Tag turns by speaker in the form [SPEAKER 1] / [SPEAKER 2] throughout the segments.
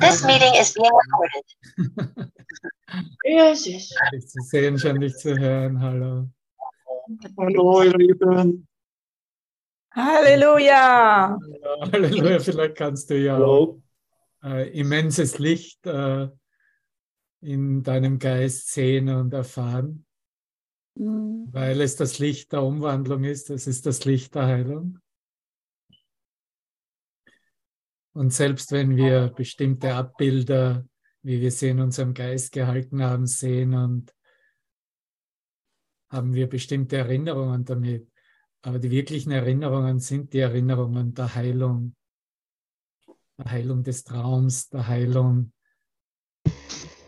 [SPEAKER 1] This meeting is being recorded.
[SPEAKER 2] Yes, yes.
[SPEAKER 3] Nicht zu sehen, schon nicht zu hören. Hallo.
[SPEAKER 4] Hallo, ihr Lieben.
[SPEAKER 2] Halleluja.
[SPEAKER 3] Halleluja, vielleicht kannst du ja äh, immenses Licht äh, in deinem Geist sehen und erfahren,
[SPEAKER 2] Mhm.
[SPEAKER 3] weil es das Licht der Umwandlung ist, es ist das Licht der Heilung. Und selbst wenn wir bestimmte Abbilder, wie wir sie in unserem Geist gehalten haben, sehen und haben wir bestimmte Erinnerungen damit. Aber die wirklichen Erinnerungen sind die Erinnerungen der Heilung, der Heilung des Traums, der Heilung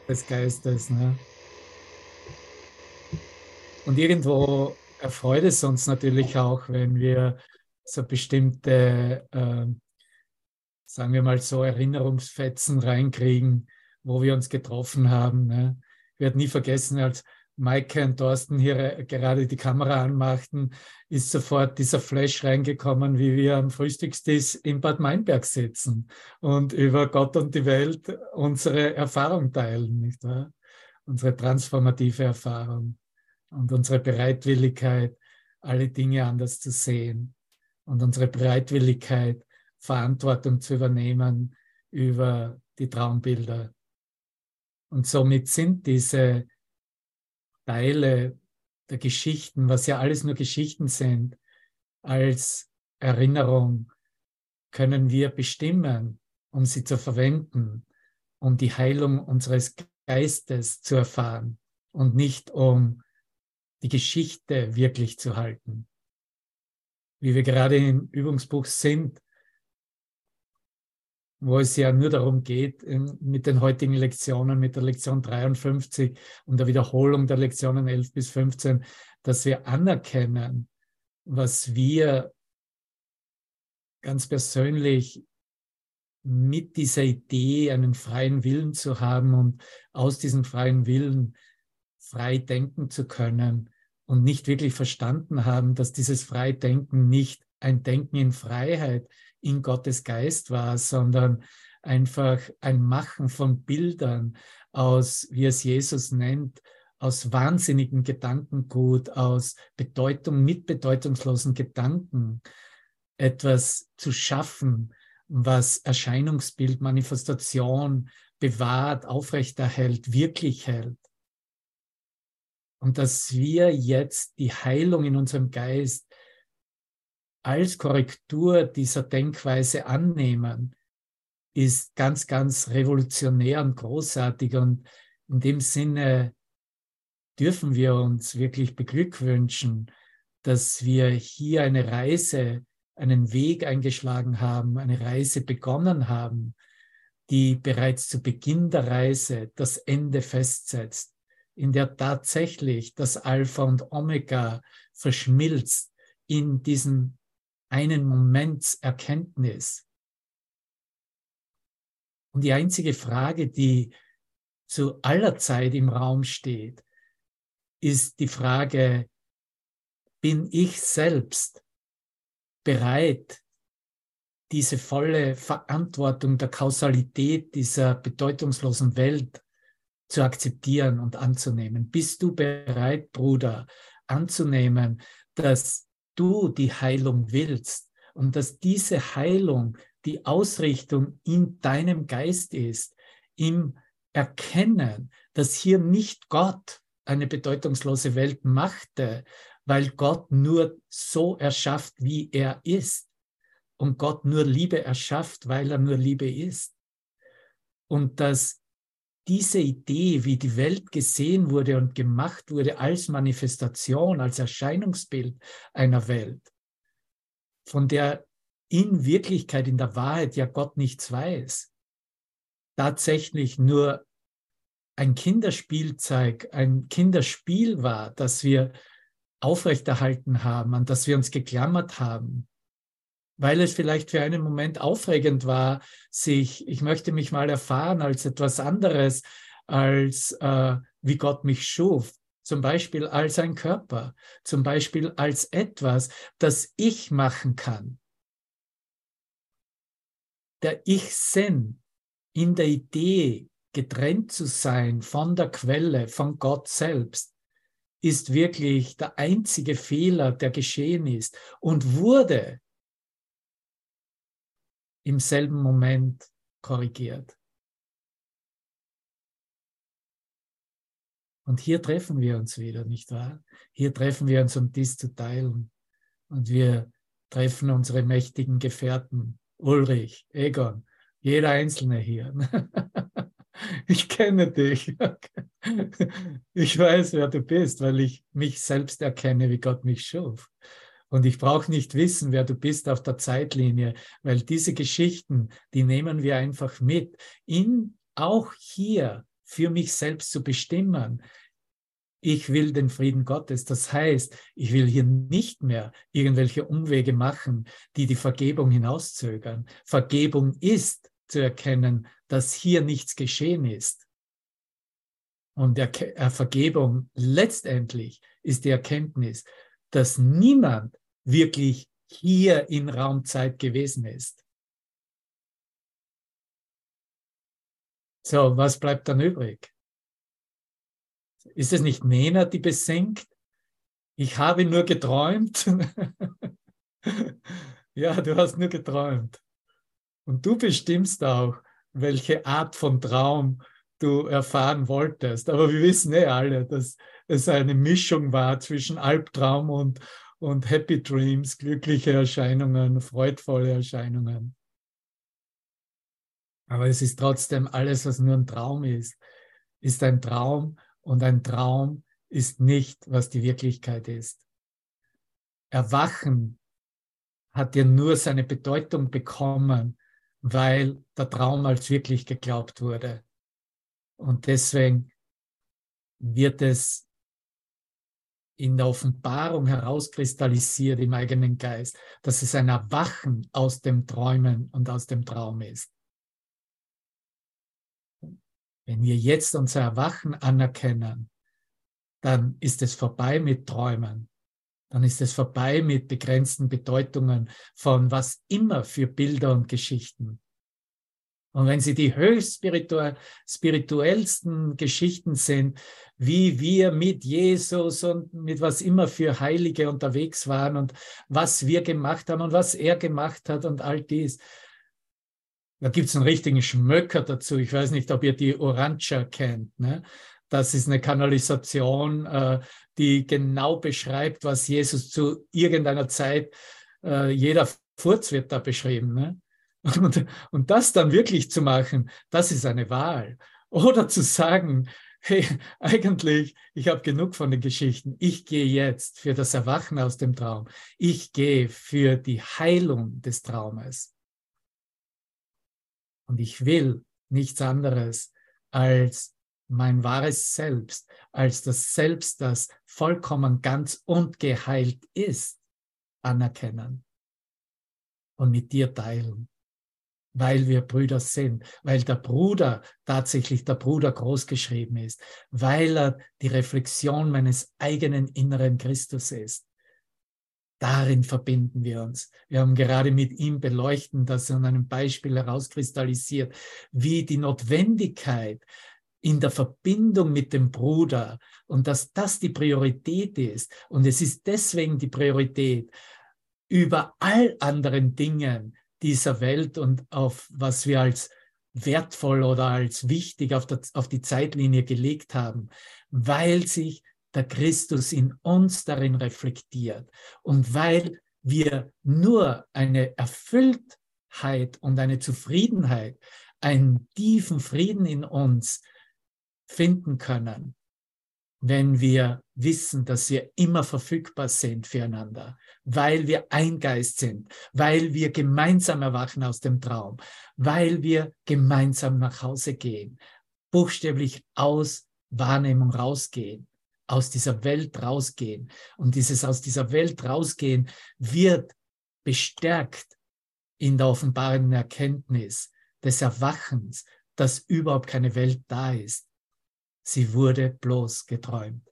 [SPEAKER 3] des Geistes. Ne? Und irgendwo erfreut es uns natürlich auch, wenn wir so bestimmte, äh, sagen wir mal so, Erinnerungsfetzen reinkriegen, wo wir uns getroffen haben. Ne? Ich werde nie vergessen, als Maike und Thorsten hier äh, gerade die Kamera anmachten, ist sofort dieser Flash reingekommen, wie wir am Frühstückstisch in Bad Meinberg sitzen und über Gott und die Welt unsere Erfahrung teilen, nicht wahr? Unsere transformative Erfahrung und unsere Bereitwilligkeit, alle Dinge anders zu sehen und unsere Bereitwilligkeit, Verantwortung zu übernehmen über die Traumbilder. Und somit sind diese Teile der Geschichten, was ja alles nur Geschichten sind, als Erinnerung können wir bestimmen, um sie zu verwenden, um die Heilung unseres Geistes zu erfahren und nicht um die Geschichte wirklich zu halten. Wie wir gerade im Übungsbuch sind, wo es ja nur darum geht, in, mit den heutigen Lektionen, mit der Lektion 53 und der Wiederholung der Lektionen 11 bis 15, dass wir anerkennen, was wir ganz persönlich mit dieser Idee, einen freien Willen zu haben und aus diesem freien Willen frei denken zu können und nicht wirklich verstanden haben, dass dieses Freidenken nicht ein Denken in Freiheit in Gottes Geist war, sondern einfach ein Machen von Bildern aus, wie es Jesus nennt, aus wahnsinnigen Gedankengut, aus Bedeutung mit bedeutungslosen Gedanken etwas zu schaffen, was Erscheinungsbild, Manifestation bewahrt, aufrechterhält, wirklich hält. Und dass wir jetzt die Heilung in unserem Geist als Korrektur dieser Denkweise annehmen, ist ganz, ganz revolutionär und großartig. Und in dem Sinne dürfen wir uns wirklich beglückwünschen, dass wir hier eine Reise, einen Weg eingeschlagen haben, eine Reise begonnen haben, die bereits zu Beginn der Reise das Ende festsetzt, in der tatsächlich das Alpha und Omega verschmilzt in diesen einen Moments Erkenntnis. Und die einzige Frage, die zu aller Zeit im Raum steht, ist die Frage, bin ich selbst bereit, diese volle Verantwortung der Kausalität dieser bedeutungslosen Welt zu akzeptieren und anzunehmen? Bist du bereit, Bruder, anzunehmen, dass du die Heilung willst und dass diese Heilung die Ausrichtung in deinem Geist ist, im Erkennen, dass hier nicht Gott eine bedeutungslose Welt machte, weil Gott nur so erschafft, wie er ist. Und Gott nur Liebe erschafft, weil er nur Liebe ist. Und dass diese Idee, wie die Welt gesehen wurde und gemacht wurde als Manifestation, als Erscheinungsbild einer Welt, von der in Wirklichkeit, in der Wahrheit ja Gott nichts weiß, tatsächlich nur ein Kinderspielzeug, ein Kinderspiel war, das wir aufrechterhalten haben, an das wir uns geklammert haben, weil es vielleicht für einen Moment aufregend war, sich, ich möchte mich mal erfahren als etwas anderes, als äh, wie Gott mich schuf, zum Beispiel als ein Körper, zum Beispiel als etwas, das ich machen kann. Der Ich-Sinn in der Idee, getrennt zu sein von der Quelle, von Gott selbst, ist wirklich der einzige Fehler, der geschehen ist und wurde im selben Moment korrigiert. Und hier treffen wir uns wieder, nicht wahr? Hier treffen wir uns, um dies zu teilen. Und wir treffen unsere mächtigen Gefährten, Ulrich, Egon, jeder Einzelne hier. Ich kenne dich. Ich weiß, wer du bist, weil ich mich selbst erkenne, wie Gott mich schuf. Und ich brauche nicht wissen, wer du bist auf der Zeitlinie, weil diese Geschichten, die nehmen wir einfach mit, in auch hier für mich selbst zu bestimmen. Ich will den Frieden Gottes. Das heißt, ich will hier nicht mehr irgendwelche Umwege machen, die die Vergebung hinauszögern. Vergebung ist zu erkennen, dass hier nichts geschehen ist. Und äh, Vergebung letztendlich ist die Erkenntnis, dass niemand wirklich hier in Raumzeit gewesen ist. So, was bleibt dann übrig? Ist es nicht Nena, die besingt? Ich habe nur geträumt. ja, du hast nur geträumt. Und du bestimmst auch, welche Art von Traum du erfahren wolltest. Aber wir wissen eh alle, dass es eine Mischung war zwischen Albtraum und, und Happy Dreams, glückliche Erscheinungen, freudvolle Erscheinungen. Aber es ist trotzdem alles, was nur ein Traum ist, ist ein Traum und ein Traum ist nicht, was die Wirklichkeit ist. Erwachen hat ja nur seine Bedeutung bekommen, weil der Traum als wirklich geglaubt wurde. Und deswegen wird es in der Offenbarung herauskristallisiert im eigenen Geist, dass es ein Erwachen aus dem Träumen und aus dem Traum ist. Wenn wir jetzt unser Erwachen anerkennen, dann ist es vorbei mit Träumen. Dann ist es vorbei mit begrenzten Bedeutungen von was immer für Bilder und Geschichten. Und wenn sie die höchst spirituellsten Geschichten sind, wie wir mit Jesus und mit was immer für Heilige unterwegs waren und was wir gemacht haben und was er gemacht hat und all dies, da gibt es einen richtigen Schmöcker dazu. Ich weiß nicht, ob ihr die Orancha kennt. Ne? Das ist eine Kanalisation, äh, die genau beschreibt, was Jesus zu irgendeiner Zeit, äh, jeder Furz wird da beschrieben. Ne? Und, und das dann wirklich zu machen, das ist eine Wahl. Oder zu sagen, hey, eigentlich, ich habe genug von den Geschichten. Ich gehe jetzt für das Erwachen aus dem Traum. Ich gehe für die Heilung des Traumes. Und ich will nichts anderes als mein wahres Selbst, als das Selbst, das vollkommen ganz und geheilt ist, anerkennen und mit dir teilen, weil wir Brüder sind, weil der Bruder tatsächlich der Bruder großgeschrieben ist, weil er die Reflexion meines eigenen inneren Christus ist. Darin verbinden wir uns. Wir haben gerade mit ihm beleuchten, dass er an einem Beispiel herauskristallisiert, wie die Notwendigkeit in der Verbindung mit dem Bruder und dass das die Priorität ist. Und es ist deswegen die Priorität über all anderen Dingen dieser Welt und auf was wir als wertvoll oder als wichtig auf, der, auf die Zeitlinie gelegt haben, weil sich der Christus in uns darin reflektiert und weil wir nur eine Erfülltheit und eine Zufriedenheit, einen tiefen Frieden in uns finden können, wenn wir wissen, dass wir immer verfügbar sind füreinander, weil wir ein Geist sind, weil wir gemeinsam erwachen aus dem Traum, weil wir gemeinsam nach Hause gehen, buchstäblich aus Wahrnehmung rausgehen aus dieser Welt rausgehen. Und dieses aus dieser Welt rausgehen wird bestärkt in der offenbaren Erkenntnis des Erwachens, dass überhaupt keine Welt da ist. Sie wurde bloß geträumt.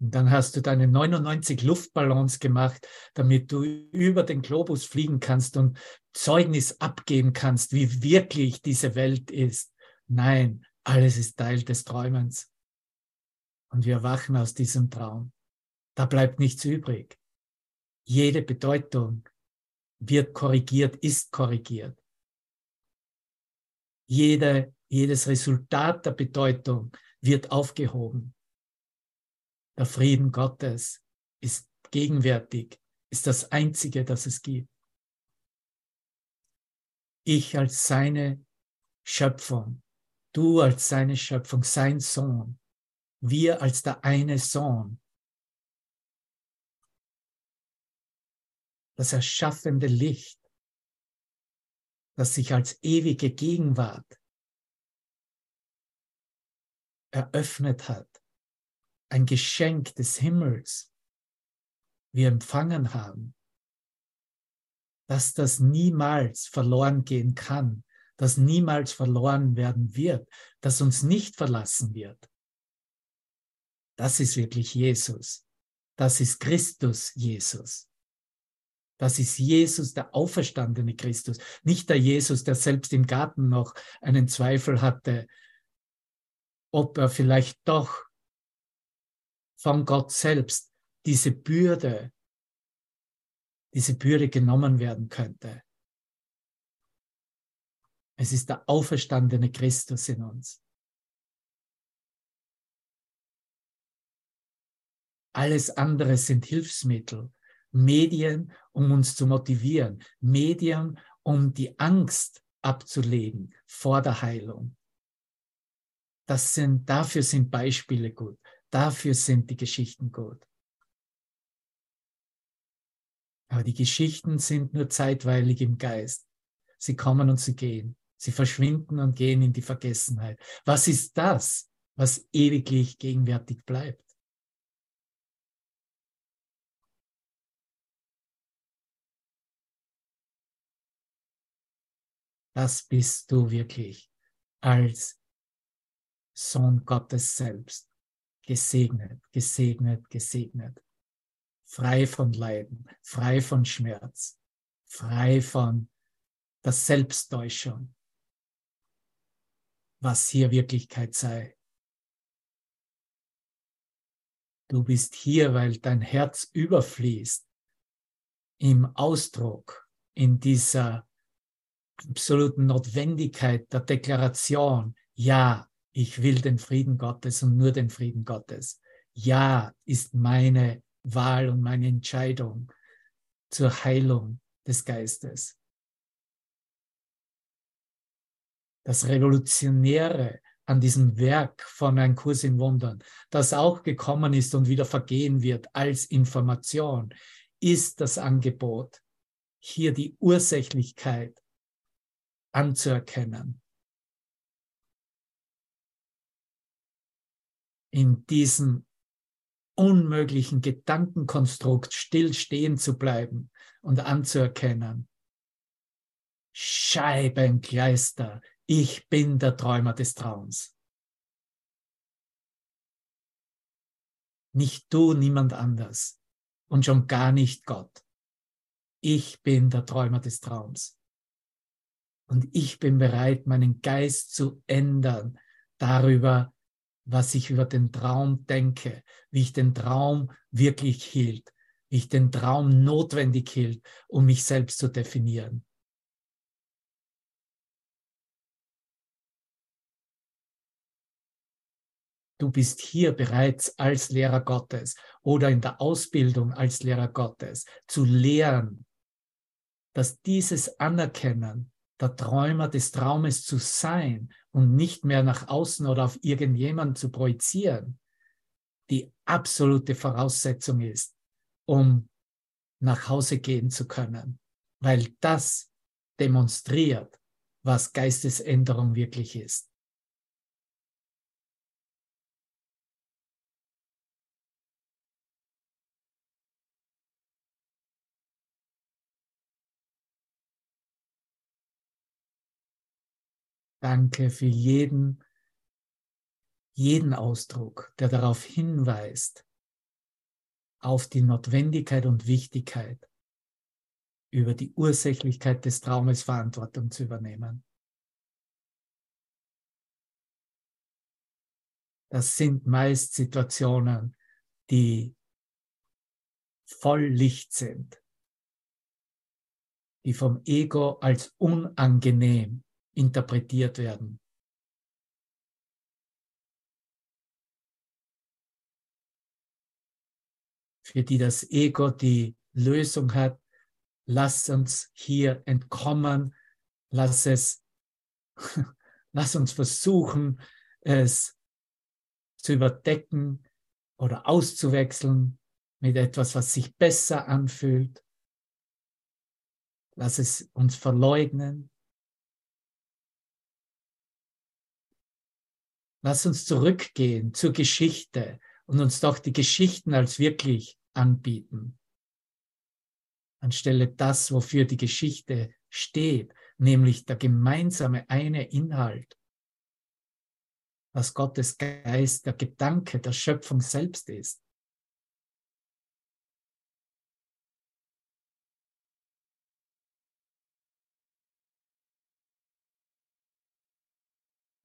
[SPEAKER 3] Und dann hast du deine 99 Luftballons gemacht, damit du über den Globus fliegen kannst und Zeugnis abgeben kannst, wie wirklich diese Welt ist. Nein, alles ist Teil des Träumens. Und wir wachen aus diesem Traum. Da bleibt nichts übrig. Jede Bedeutung wird korrigiert, ist korrigiert. Jede, jedes Resultat der Bedeutung wird aufgehoben. Der Frieden Gottes ist gegenwärtig, ist das Einzige, das es gibt. Ich als seine Schöpfung, du als seine Schöpfung, sein Sohn, wir als der eine Sohn, das erschaffende Licht, das sich als ewige Gegenwart eröffnet hat, ein Geschenk des Himmels wir empfangen haben, dass das niemals verloren gehen kann, dass niemals verloren werden wird, dass uns nicht verlassen wird. Das ist wirklich Jesus. Das ist Christus Jesus. Das ist Jesus, der auferstandene Christus, nicht der Jesus, der selbst im Garten noch einen Zweifel hatte, ob er vielleicht doch von Gott selbst diese Bürde, diese Bürde genommen werden könnte. Es ist der auferstandene Christus in uns. Alles andere sind Hilfsmittel, Medien, um uns zu motivieren, Medien, um die Angst abzulegen vor der Heilung. Das sind, dafür sind Beispiele gut. Dafür sind die Geschichten gut. Aber die Geschichten sind nur zeitweilig im Geist. Sie kommen und sie gehen. Sie verschwinden und gehen in die Vergessenheit. Was ist das, was ewiglich gegenwärtig bleibt? Das bist du wirklich als Sohn Gottes selbst. Gesegnet, gesegnet, gesegnet. Frei von Leiden, frei von Schmerz, frei von der Selbsttäuschung, was hier Wirklichkeit sei. Du bist hier, weil dein Herz überfließt im Ausdruck, in dieser absoluten Notwendigkeit der Deklaration, ja, ich will den Frieden Gottes und nur den Frieden Gottes. Ja, ist meine Wahl und meine Entscheidung zur Heilung des Geistes. Das Revolutionäre an diesem Werk von Ein Kurs in Wundern, das auch gekommen ist und wieder vergehen wird als Information, ist das Angebot, hier die Ursächlichkeit anzuerkennen. In diesem unmöglichen Gedankenkonstrukt stillstehen zu bleiben und anzuerkennen. Scheibenkleister, ich bin der Träumer des Traums. Nicht du, niemand anders und schon gar nicht Gott. Ich bin der Träumer des Traums. Und ich bin bereit, meinen Geist zu ändern darüber, was ich über den Traum denke, wie ich den Traum wirklich hielt, wie ich den Traum notwendig hielt, um mich selbst zu definieren. Du bist hier bereits als Lehrer Gottes oder in der Ausbildung als Lehrer Gottes zu lehren, dass dieses Anerkennen der Träumer des Traumes zu sein und nicht mehr nach außen oder auf irgendjemanden zu projizieren, die absolute Voraussetzung ist, um nach Hause gehen zu können, weil das demonstriert, was Geistesänderung wirklich ist. Danke für jeden, jeden Ausdruck, der darauf hinweist, auf die Notwendigkeit und Wichtigkeit, über die Ursächlichkeit des Traumes Verantwortung zu übernehmen. Das sind meist Situationen, die voll Licht sind, die vom Ego als unangenehm interpretiert werden. Für die das Ego die Lösung hat, lass uns hier entkommen, lass es, lass uns versuchen, es zu überdecken oder auszuwechseln mit etwas, was sich besser anfühlt. Lass es uns verleugnen. Lass uns zurückgehen zur Geschichte und uns doch die Geschichten als wirklich anbieten. Anstelle das, wofür die Geschichte steht, nämlich der gemeinsame eine Inhalt was Gottes Geist, der Gedanke der Schöpfung selbst ist.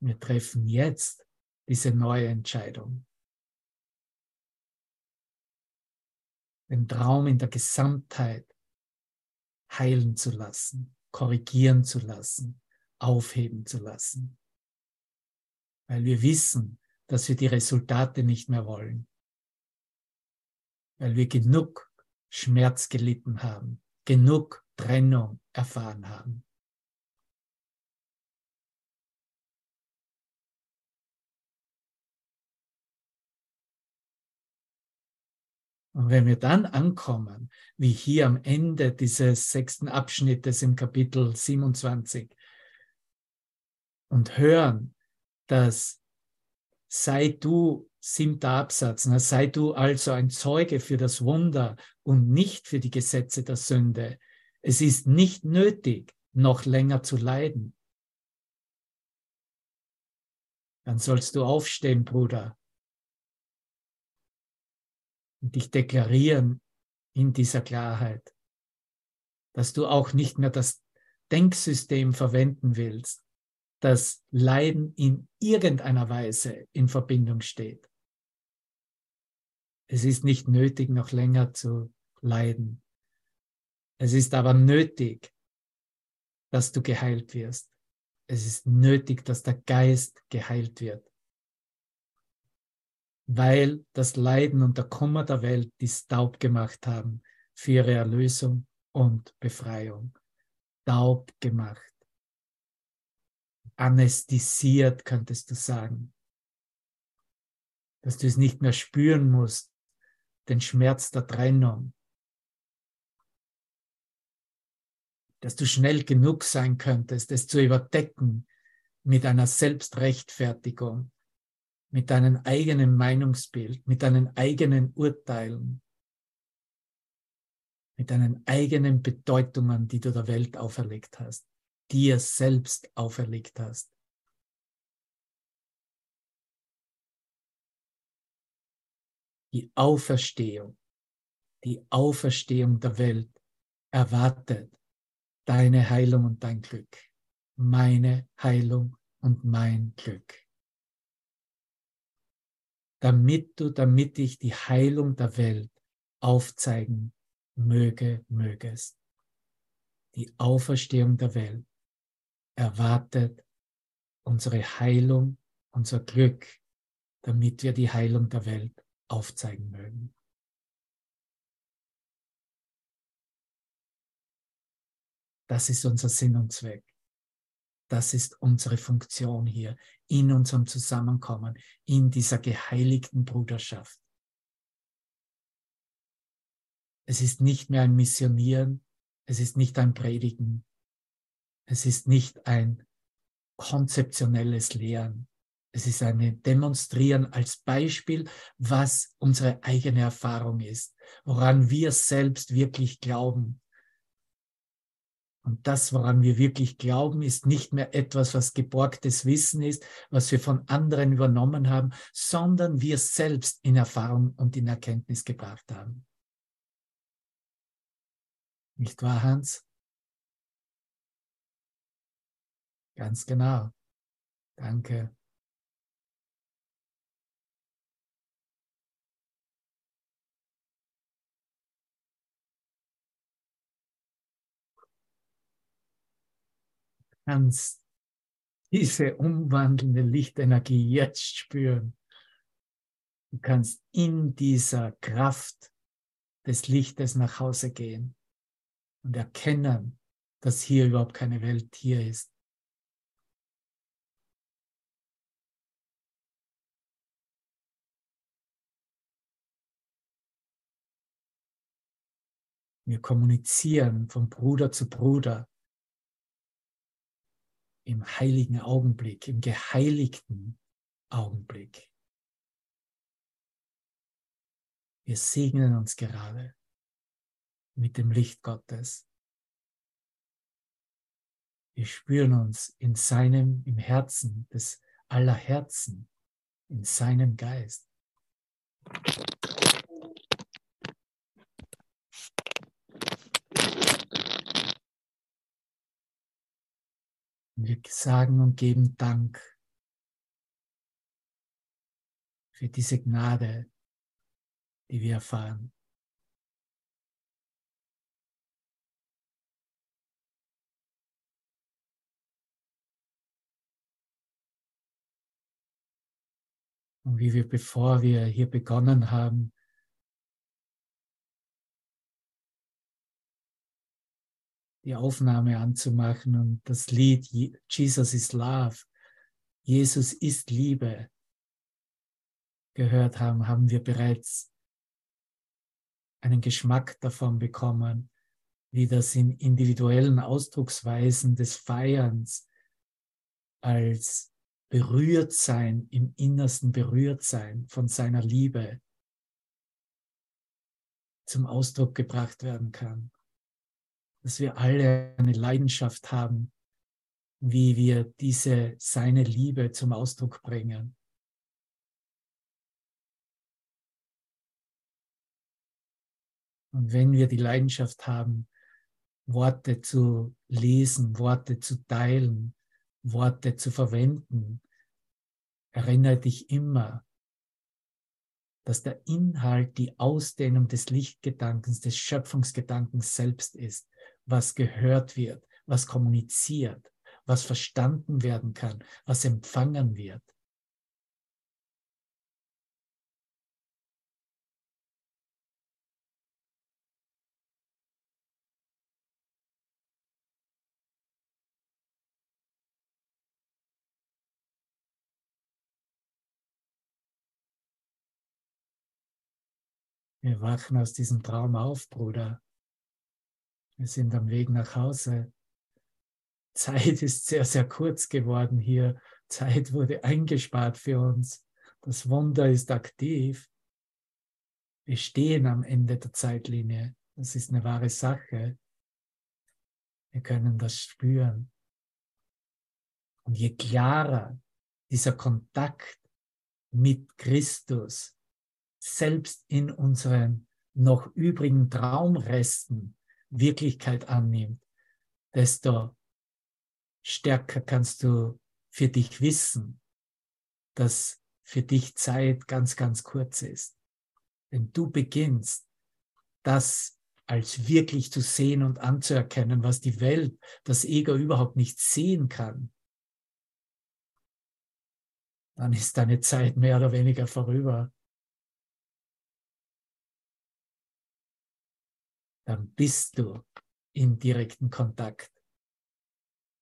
[SPEAKER 3] Wir treffen jetzt diese neue Entscheidung. Den Traum in der Gesamtheit heilen zu lassen, korrigieren zu lassen, aufheben zu lassen weil wir wissen, dass wir die Resultate nicht mehr wollen, weil wir genug Schmerz gelitten haben, genug Trennung erfahren haben. Und wenn wir dann ankommen, wie hier am Ende dieses sechsten Abschnittes im Kapitel 27 und hören, dass sei du, siebter Absatz, na, sei du also ein Zeuge für das Wunder und nicht für die Gesetze der Sünde. Es ist nicht nötig, noch länger zu leiden. Dann sollst du aufstehen, Bruder, und dich deklarieren in dieser Klarheit, dass du auch nicht mehr das Denksystem verwenden willst, dass Leiden in irgendeiner Weise in Verbindung steht. Es ist nicht nötig, noch länger zu leiden. Es ist aber nötig, dass du geheilt wirst. Es ist nötig, dass der Geist geheilt wird. Weil das Leiden und der Kummer der Welt die Staub gemacht haben für ihre Erlösung und Befreiung. Staub gemacht anästhesiert, könntest du sagen. Dass du es nicht mehr spüren musst, den Schmerz der Trennung. Dass du schnell genug sein könntest, es zu überdecken mit einer Selbstrechtfertigung, mit deinem eigenen Meinungsbild, mit deinen eigenen Urteilen, mit deinen eigenen Bedeutungen, die du der Welt auferlegt hast dir selbst auferlegt hast. Die Auferstehung, die Auferstehung der Welt erwartet deine Heilung und dein Glück, meine Heilung und mein Glück. Damit du, damit ich die Heilung der Welt aufzeigen möge, mögest. Die Auferstehung der Welt erwartet unsere Heilung, unser Glück, damit wir die Heilung der Welt aufzeigen mögen. Das ist unser Sinn und Zweck. Das ist unsere Funktion hier in unserem Zusammenkommen, in dieser geheiligten Bruderschaft. Es ist nicht mehr ein Missionieren, es ist nicht ein Predigen, es ist nicht ein konzeptionelles Lehren. Es ist ein Demonstrieren als Beispiel, was unsere eigene Erfahrung ist, woran wir selbst wirklich glauben. Und das, woran wir wirklich glauben, ist nicht mehr etwas, was geborgtes Wissen ist, was wir von anderen übernommen haben, sondern wir selbst in Erfahrung und in Erkenntnis gebracht haben. Nicht wahr, Hans? Ganz genau. Danke. Kannst diese umwandelnde Lichtenergie jetzt spüren. Du kannst in dieser Kraft des Lichtes nach Hause gehen und erkennen, dass hier überhaupt keine Welt hier ist. Wir kommunizieren von Bruder zu Bruder im heiligen Augenblick, im geheiligten Augenblick. Wir segnen uns gerade mit dem Licht Gottes. Wir spüren uns in seinem, im Herzen des aller Herzen, in seinem Geist. Wir sagen und geben Dank für diese Gnade, die wir erfahren. Und wie wir, bevor wir hier begonnen haben, die Aufnahme anzumachen und das Lied Jesus is Love, Jesus ist Liebe gehört haben, haben wir bereits einen Geschmack davon bekommen, wie das in individuellen Ausdrucksweisen des Feierns als berührt sein, im Innersten berührt sein von seiner Liebe zum Ausdruck gebracht werden kann dass wir alle eine Leidenschaft haben, wie wir diese seine Liebe zum Ausdruck bringen. Und wenn wir die Leidenschaft haben, Worte zu lesen, Worte zu teilen, Worte zu verwenden, erinnere dich immer, dass der Inhalt die Ausdehnung des Lichtgedankens, des Schöpfungsgedankens selbst ist was gehört wird, was kommuniziert, was verstanden werden kann, was empfangen wird. Wir wachen aus diesem Traum auf, Bruder. Wir sind am Weg nach Hause. Zeit ist sehr, sehr kurz geworden hier. Zeit wurde eingespart für uns. Das Wunder ist aktiv. Wir stehen am Ende der Zeitlinie. Das ist eine wahre Sache. Wir können das spüren. Und je klarer dieser Kontakt mit Christus selbst in unseren noch übrigen Traumresten Wirklichkeit annimmt, desto stärker kannst du für dich wissen, dass für dich Zeit ganz, ganz kurz ist. Wenn du beginnst, das als wirklich zu sehen und anzuerkennen, was die Welt, das Ego überhaupt nicht sehen kann, dann ist deine Zeit mehr oder weniger vorüber. Dann bist du in direkten Kontakt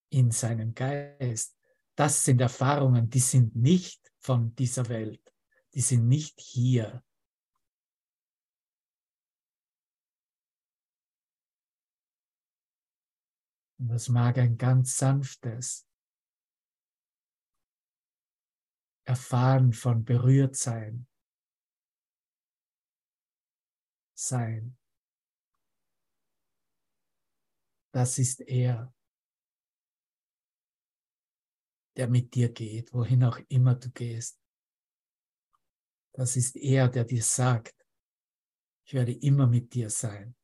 [SPEAKER 3] in seinem Geist. Das sind Erfahrungen, die sind nicht von dieser Welt, die sind nicht hier. Und das mag ein ganz sanftes Erfahren von Berührtsein sein. Das ist er, der mit dir geht, wohin auch immer du gehst. Das ist er, der dir sagt, ich werde immer mit dir sein.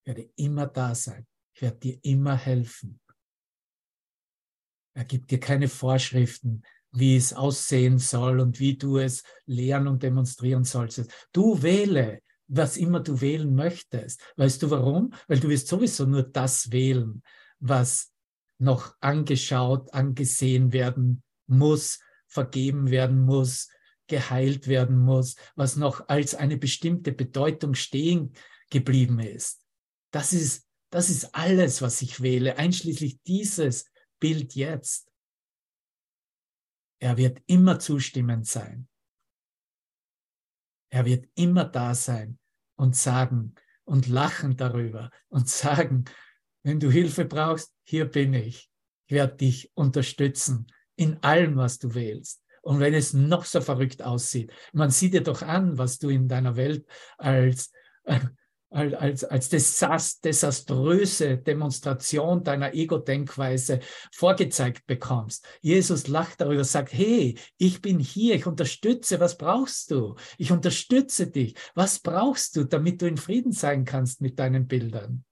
[SPEAKER 3] Ich werde immer da sein. Ich werde dir immer helfen. Er gibt dir keine Vorschriften, wie es aussehen soll und wie du es lehren und demonstrieren sollst. Du wähle, was immer du wählen möchtest. Weißt du warum? Weil du wirst sowieso nur das wählen, was noch angeschaut, angesehen werden muss, vergeben werden muss, geheilt werden muss, was noch als eine bestimmte Bedeutung stehen geblieben ist. Das ist, das ist alles, was ich wähle, einschließlich dieses Bild jetzt. Er wird immer zustimmend sein. Er wird immer da sein und sagen und lachen darüber und sagen, wenn du Hilfe brauchst, hier bin ich. Ich werde dich unterstützen in allem, was du wählst. Und wenn es noch so verrückt aussieht, man sieht dir doch an, was du in deiner Welt als als, als desaströse Demonstration deiner Ego-Denkweise vorgezeigt bekommst. Jesus lacht darüber, sagt, hey, ich bin hier, ich unterstütze, was brauchst du? Ich unterstütze dich. Was brauchst du, damit du in Frieden sein kannst mit deinen Bildern?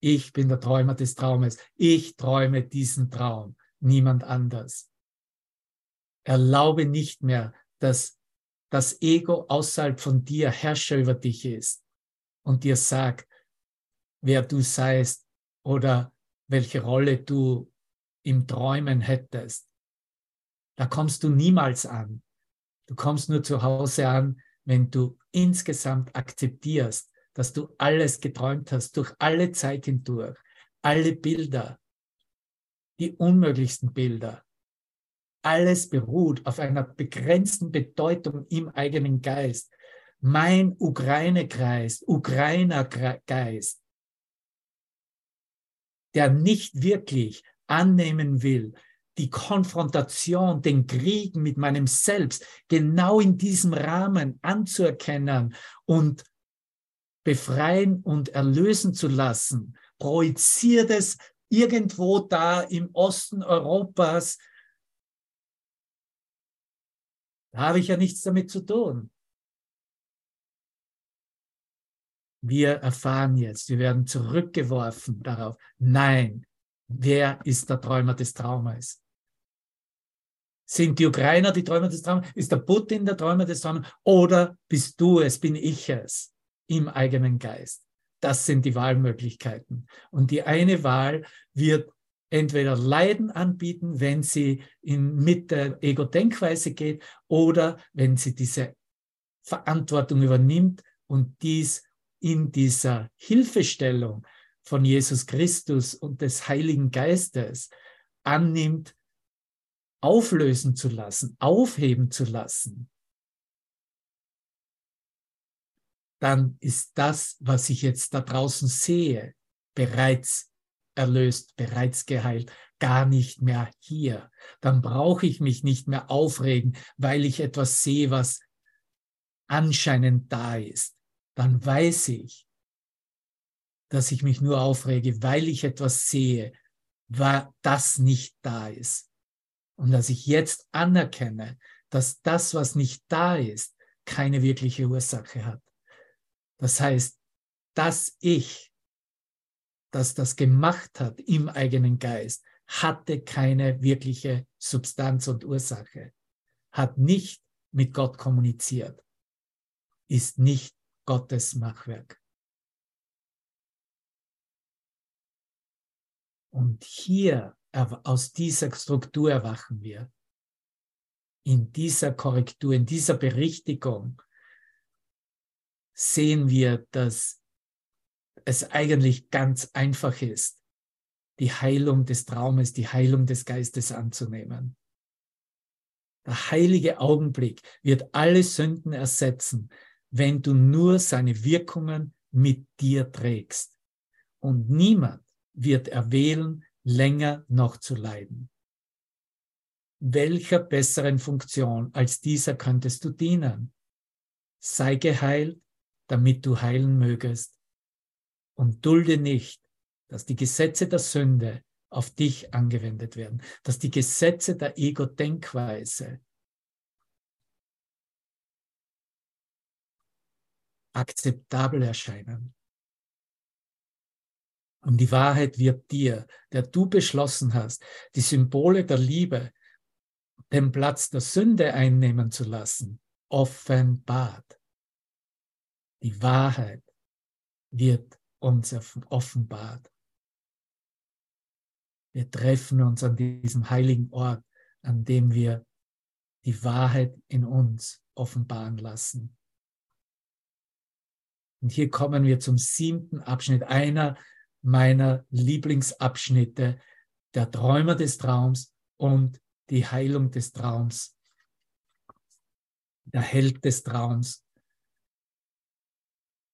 [SPEAKER 3] Ich bin der Träumer des Traumes. Ich träume diesen Traum, niemand anders. Erlaube nicht mehr, dass das Ego außerhalb von dir Herrscher über dich ist und dir sagt, wer du seist oder welche Rolle du im Träumen hättest. Da kommst du niemals an. Du kommst nur zu Hause an, wenn du insgesamt akzeptierst, dass du alles geträumt hast, durch alle Zeit hindurch, alle Bilder, die unmöglichsten Bilder, alles beruht auf einer begrenzten Bedeutung im eigenen Geist. Mein Ukraine-Geist, Ukrainer-Geist, der nicht wirklich annehmen will, die Konfrontation, den Krieg mit meinem Selbst genau in diesem Rahmen anzuerkennen und befreien und erlösen zu lassen, projiziert es irgendwo da im Osten Europas Da habe ich ja nichts damit zu tun. Wir erfahren jetzt, wir werden zurückgeworfen darauf. Nein, wer ist der Träumer des Traumes? Sind die Ukrainer die Träumer des Traumes? Ist der Putin der Träumer des Traumes? Oder bist du es, bin ich es im eigenen Geist? Das sind die Wahlmöglichkeiten. Und die eine Wahl wird entweder Leiden anbieten, wenn sie in, mit der Ego-Denkweise geht oder wenn sie diese Verantwortung übernimmt und dies in dieser Hilfestellung von Jesus Christus und des Heiligen Geistes annimmt, auflösen zu lassen, aufheben zu lassen, dann ist das, was ich jetzt da draußen sehe, bereits erlöst, bereits geheilt, gar nicht mehr hier. Dann brauche ich mich nicht mehr aufregen, weil ich etwas sehe, was anscheinend da ist. Dann weiß ich, dass ich mich nur aufrege, weil ich etwas sehe, das nicht da ist. Und dass ich jetzt anerkenne, dass das, was nicht da ist, keine wirkliche Ursache hat. Das heißt, dass ich das das gemacht hat im eigenen Geist, hatte keine wirkliche Substanz und Ursache, hat nicht mit Gott kommuniziert, ist nicht Gottes Machwerk. Und hier, aus dieser Struktur erwachen wir. In dieser Korrektur, in dieser Berichtigung sehen wir, dass es eigentlich ganz einfach ist, die Heilung des Traumes, die Heilung des Geistes anzunehmen. Der heilige Augenblick wird alle Sünden ersetzen, wenn du nur seine Wirkungen mit dir trägst. Und niemand wird erwählen, länger noch zu leiden. Welcher besseren Funktion als dieser könntest du dienen? Sei geheilt, damit du heilen mögest und dulde nicht, dass die Gesetze der Sünde auf dich angewendet werden, dass die Gesetze der Ego-Denkweise akzeptabel erscheinen. Und die Wahrheit wird dir, der du beschlossen hast, die Symbole der Liebe, den Platz der Sünde einnehmen zu lassen, offenbart. Die Wahrheit wird uns offenbart. Wir treffen uns an diesem heiligen Ort, an dem wir die Wahrheit in uns offenbaren lassen. Und hier kommen wir zum siebten Abschnitt, einer meiner Lieblingsabschnitte, der Träumer des Traums und die Heilung des Traums, der Held des Traums.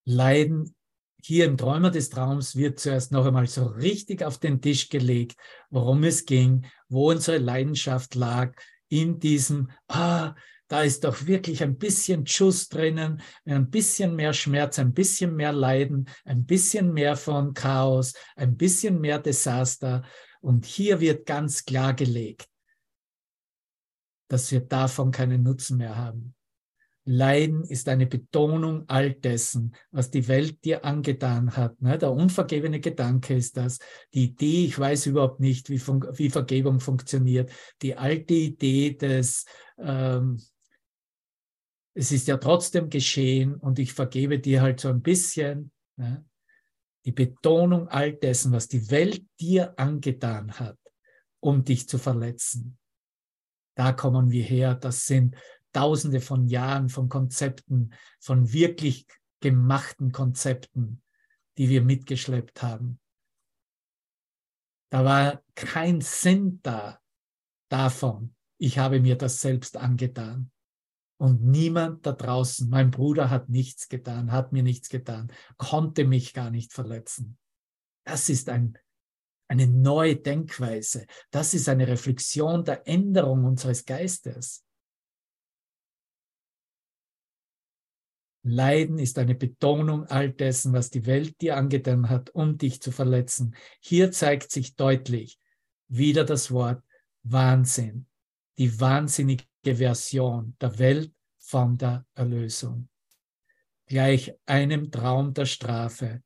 [SPEAKER 3] Leiden hier im Träumer des Traums wird zuerst noch einmal so richtig auf den Tisch gelegt, worum es ging, wo unsere Leidenschaft lag in diesem, ah, da ist doch wirklich ein bisschen Schuss drinnen, ein bisschen mehr Schmerz, ein bisschen mehr Leiden, ein bisschen mehr von Chaos, ein bisschen mehr Desaster. Und hier wird ganz klar gelegt, dass wir davon keinen Nutzen mehr haben. Leiden ist eine Betonung all dessen, was die Welt dir angetan hat. Ne? Der unvergebene Gedanke ist das. Die Idee, ich weiß überhaupt nicht, wie, wie Vergebung funktioniert. Die alte Idee des, ähm, es ist ja trotzdem geschehen und ich vergebe dir halt so ein bisschen. Ne? Die Betonung all dessen, was die Welt dir angetan hat, um dich zu verletzen. Da kommen wir her. Das sind Tausende von Jahren von Konzepten, von wirklich gemachten Konzepten, die wir mitgeschleppt haben. Da war kein Sinn da davon, ich habe mir das selbst angetan. Und niemand da draußen, mein Bruder hat nichts getan, hat mir nichts getan, konnte mich gar nicht verletzen. Das ist ein, eine neue Denkweise. Das ist eine Reflexion der Änderung unseres Geistes. Leiden ist eine Betonung all dessen, was die Welt dir angetan hat, um dich zu verletzen. Hier zeigt sich deutlich wieder das Wort Wahnsinn, die wahnsinnige Version der Welt von der Erlösung. Gleich einem Traum der Strafe,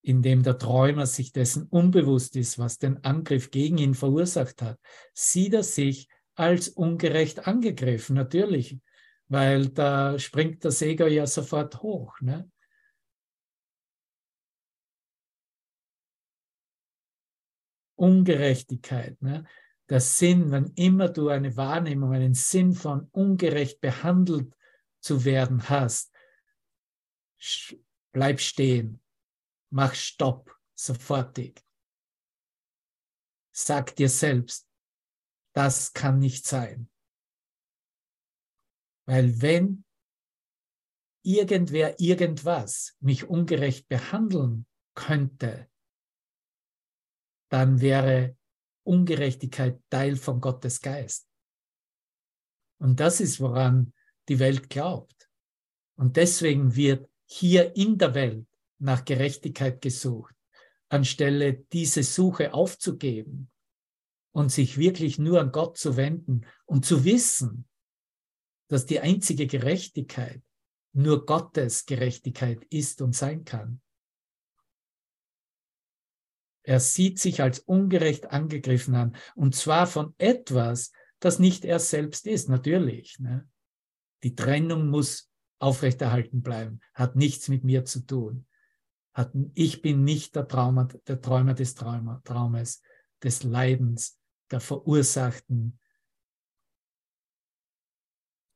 [SPEAKER 3] in dem der Träumer sich dessen unbewusst ist, was den Angriff gegen ihn verursacht hat, sieht er sich als ungerecht angegriffen. Natürlich, weil da springt der Seger ja sofort hoch. Ne? Ungerechtigkeit. Ne? Der Sinn, wenn immer du eine Wahrnehmung, einen Sinn von ungerecht behandelt zu werden hast, bleib stehen, mach Stopp, sofortig. Sag dir selbst, das kann nicht sein. Weil wenn irgendwer irgendwas mich ungerecht behandeln könnte, dann wäre Ungerechtigkeit Teil von Gottes Geist. Und das ist, woran die Welt glaubt. Und deswegen wird hier in der Welt nach Gerechtigkeit gesucht, anstelle diese Suche aufzugeben und sich wirklich nur an Gott zu wenden und zu wissen, dass die einzige Gerechtigkeit nur Gottes Gerechtigkeit ist und sein kann. Er sieht sich als ungerecht angegriffen an, und zwar von etwas, das nicht er selbst ist, natürlich. Ne? Die Trennung muss aufrechterhalten bleiben, hat nichts mit mir zu tun. Hat, ich bin nicht der, Trauma, der Träumer des Trauma, Traumes, des Leidens, der verursachten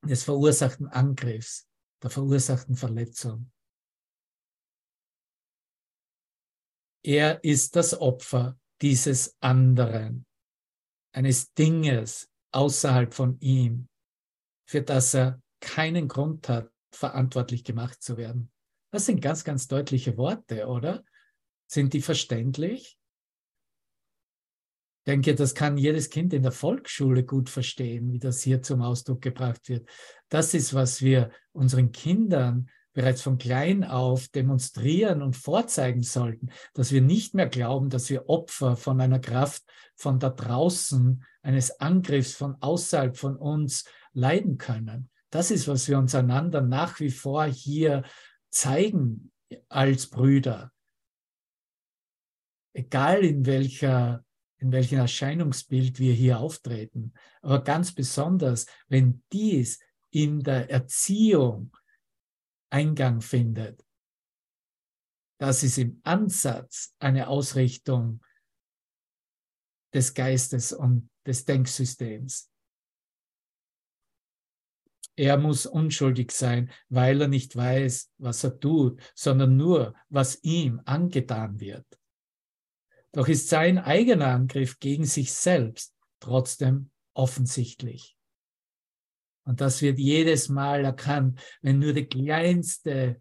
[SPEAKER 3] des verursachten Angriffs, der verursachten Verletzung. Er ist das Opfer dieses anderen, eines Dinges außerhalb von ihm, für das er keinen Grund hat, verantwortlich gemacht zu werden. Das sind ganz, ganz deutliche Worte, oder? Sind die verständlich? Denke, das kann jedes Kind in der Volksschule gut verstehen, wie das hier zum Ausdruck gebracht wird. Das ist, was wir unseren Kindern bereits von klein auf demonstrieren und vorzeigen sollten, dass wir nicht mehr glauben, dass wir Opfer von einer Kraft von da draußen, eines Angriffs von außerhalb von uns leiden können. Das ist, was wir uns einander nach wie vor hier zeigen als Brüder, egal in welcher in welchem Erscheinungsbild wir hier auftreten, aber ganz besonders, wenn dies in der Erziehung Eingang findet, das ist im Ansatz eine Ausrichtung des Geistes und des Denksystems. Er muss unschuldig sein, weil er nicht weiß, was er tut, sondern nur, was ihm angetan wird. Doch ist sein eigener Angriff gegen sich selbst trotzdem offensichtlich. Und das wird jedes Mal erkannt, wenn nur die kleinste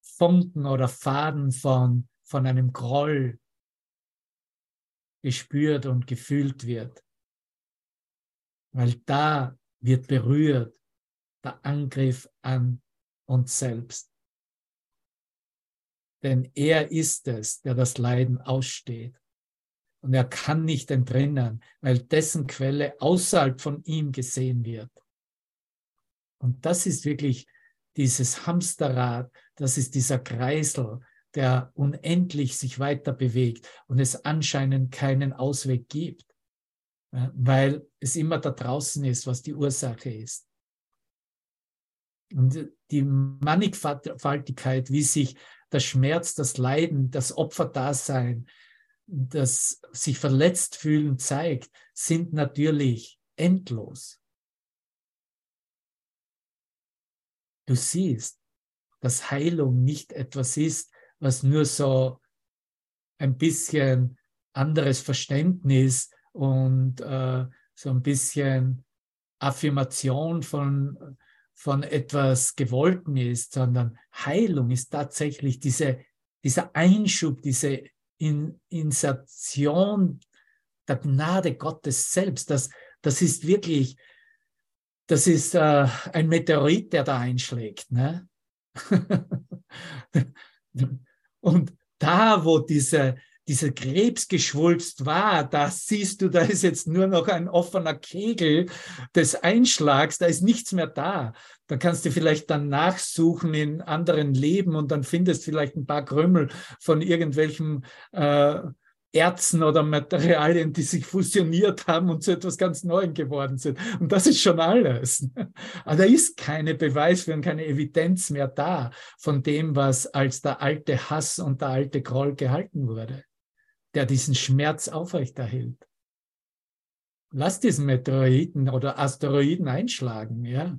[SPEAKER 3] Funken oder Faden von, von einem Groll gespürt und gefühlt wird. Weil da wird berührt der Angriff an uns selbst. Denn er ist es, der das Leiden aussteht. Und er kann nicht entrinnen, weil dessen Quelle außerhalb von ihm gesehen wird. Und das ist wirklich dieses Hamsterrad, das ist dieser Kreisel, der unendlich sich weiter bewegt und es anscheinend keinen Ausweg gibt, weil es immer da draußen ist, was die Ursache ist. Und die Mannigfaltigkeit, wie sich der Schmerz, das Leiden, das Opferdasein, das sich verletzt fühlen zeigt, sind natürlich endlos. Du siehst, dass Heilung nicht etwas ist, was nur so ein bisschen anderes Verständnis und äh, so ein bisschen Affirmation von, von etwas Gewollten ist, sondern Heilung ist tatsächlich diese, dieser Einschub, diese In Insertion der Gnade Gottes selbst. Das, das ist wirklich, das ist äh, ein Meteorit, der da einschlägt. Ne? Und da, wo diese, diese Krebsgeschwulst war, da siehst du, da ist jetzt nur noch ein offener Kegel des Einschlags, da ist nichts mehr da. Da kannst du vielleicht dann nachsuchen in anderen Leben und dann findest vielleicht ein paar Krümmel von irgendwelchen äh, Erzen oder Materialien, die sich fusioniert haben und zu etwas ganz Neuem geworden sind. Und das ist schon alles. Aber da ist keine Beweis und keine Evidenz mehr da von dem, was als der alte Hass und der alte Groll gehalten wurde, der diesen Schmerz aufrechterhält. Lass diesen Meteoriten oder Asteroiden einschlagen, ja.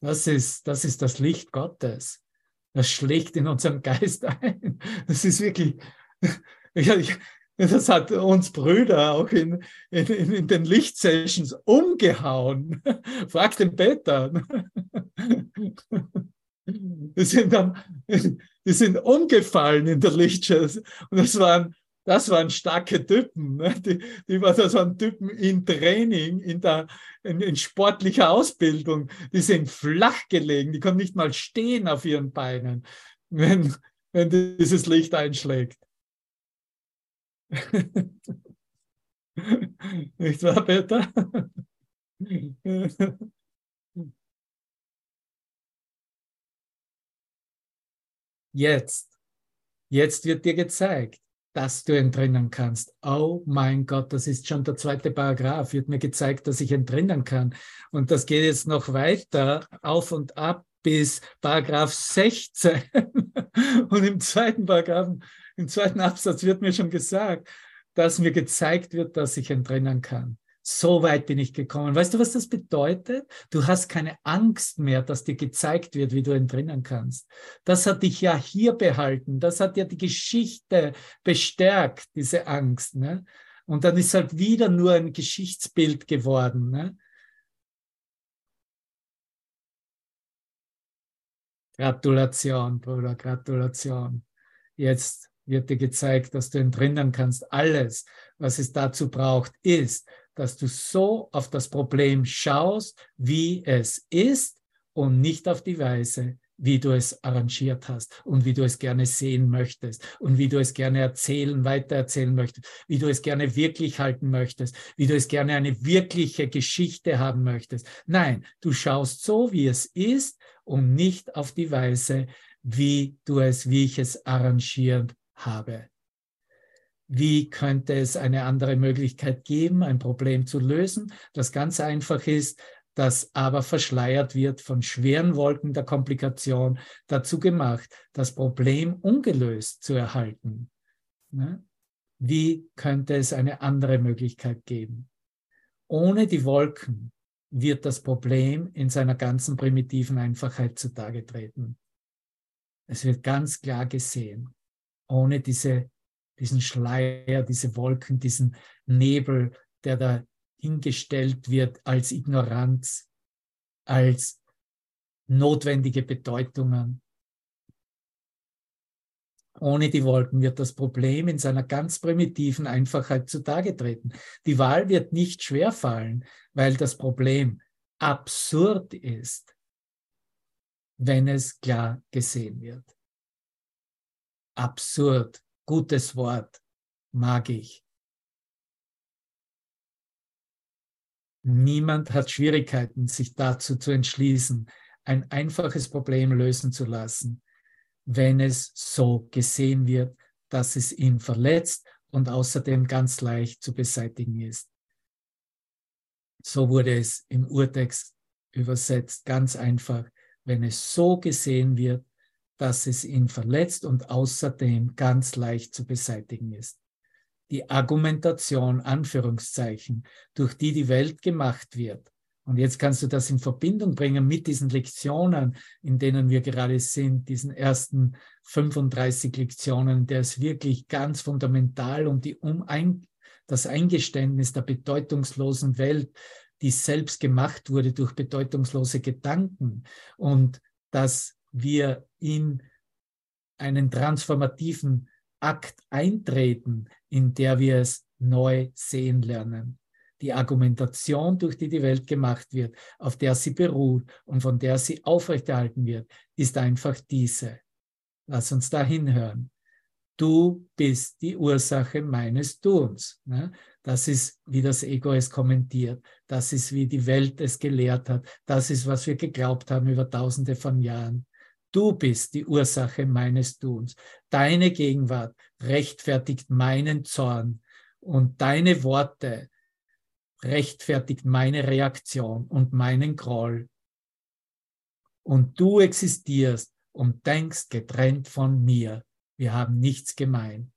[SPEAKER 3] Das ist, das ist das Licht Gottes. Das schlägt in unserem Geist ein. Das ist wirklich, ich, ich, das hat uns Brüder auch in, in, in den Lichtsessions umgehauen. Frag den Peter. Die sind, dann, die sind umgefallen in der Lichtsession. Und das waren, das waren starke Typen. Ne? Die, die, das waren Typen in Training, in, der, in, in sportlicher Ausbildung. Die sind flach gelegen. Die konnten nicht mal stehen auf ihren Beinen, wenn, wenn dieses Licht einschlägt. Nicht wahr, Peter? Jetzt, jetzt wird dir gezeigt, dass du entrinnen kannst. Oh mein Gott, das ist schon der zweite Paragraph, wird mir gezeigt, dass ich entrinnen kann. Und das geht jetzt noch weiter auf und ab bis Paragraph 16. Und im zweiten Paragraphen im zweiten Absatz wird mir schon gesagt, dass mir gezeigt wird, dass ich entrinnen kann. So weit bin ich gekommen. Weißt du, was das bedeutet? Du hast keine Angst mehr, dass dir gezeigt wird, wie du entrinnen kannst. Das hat dich ja hier behalten. Das hat ja die Geschichte bestärkt, diese Angst. Ne? Und dann ist halt wieder nur ein Geschichtsbild geworden. Ne? Gratulation, Bruder, Gratulation. Jetzt wird dir gezeigt, dass du entrinnen kannst. Alles, was es dazu braucht, ist, dass du so auf das Problem schaust, wie es ist und nicht auf die Weise, wie du es arrangiert hast und wie du es gerne sehen möchtest und wie du es gerne erzählen, weitererzählen möchtest, wie du es gerne wirklich halten möchtest, wie du es gerne eine wirkliche Geschichte haben möchtest. Nein, du schaust so, wie es ist und nicht auf die Weise, wie du es, wie ich es arrangiert habe. Wie könnte es eine andere Möglichkeit geben, ein Problem zu lösen, das ganz einfach ist, das aber verschleiert wird von schweren Wolken der Komplikation, dazu gemacht, das Problem ungelöst zu erhalten. Ne? Wie könnte es eine andere Möglichkeit geben? Ohne die Wolken wird das Problem in seiner ganzen primitiven Einfachheit zutage treten. Es wird ganz klar gesehen, ohne diese, diesen Schleier, diese Wolken, diesen Nebel, der da hingestellt wird als Ignoranz, als notwendige Bedeutungen. Ohne die Wolken wird das Problem in seiner ganz primitiven Einfachheit zutage treten. Die Wahl wird nicht schwer fallen, weil das Problem absurd ist, wenn es klar gesehen wird. Absurd, gutes Wort, mag ich. Niemand hat Schwierigkeiten, sich dazu zu entschließen, ein einfaches Problem lösen zu lassen, wenn es so gesehen wird, dass es ihn verletzt und außerdem ganz leicht zu beseitigen ist. So wurde es im Urtext übersetzt, ganz einfach, wenn es so gesehen wird, dass es ihn verletzt und außerdem ganz leicht zu beseitigen ist die Argumentation, Anführungszeichen, durch die die Welt gemacht wird. Und jetzt kannst du das in Verbindung bringen mit diesen Lektionen, in denen wir gerade sind, diesen ersten 35 Lektionen, der es wirklich ganz fundamental um die um ein, das Eingeständnis der bedeutungslosen Welt, die selbst gemacht wurde durch bedeutungslose Gedanken und dass wir in einen transformativen Akt eintreten, in der wir es neu sehen lernen. Die Argumentation, durch die die Welt gemacht wird, auf der sie beruht und von der sie aufrechterhalten wird, ist einfach diese. Lass uns da hinhören. Du bist die Ursache meines Tuns. Ne? Das ist, wie das Ego es kommentiert. Das ist, wie die Welt es gelehrt hat. Das ist, was wir geglaubt haben über tausende von Jahren. Du bist die Ursache meines Tuns. Deine Gegenwart rechtfertigt meinen Zorn und deine Worte rechtfertigt meine Reaktion und meinen Groll. Und du existierst und denkst getrennt von mir. Wir haben nichts gemein.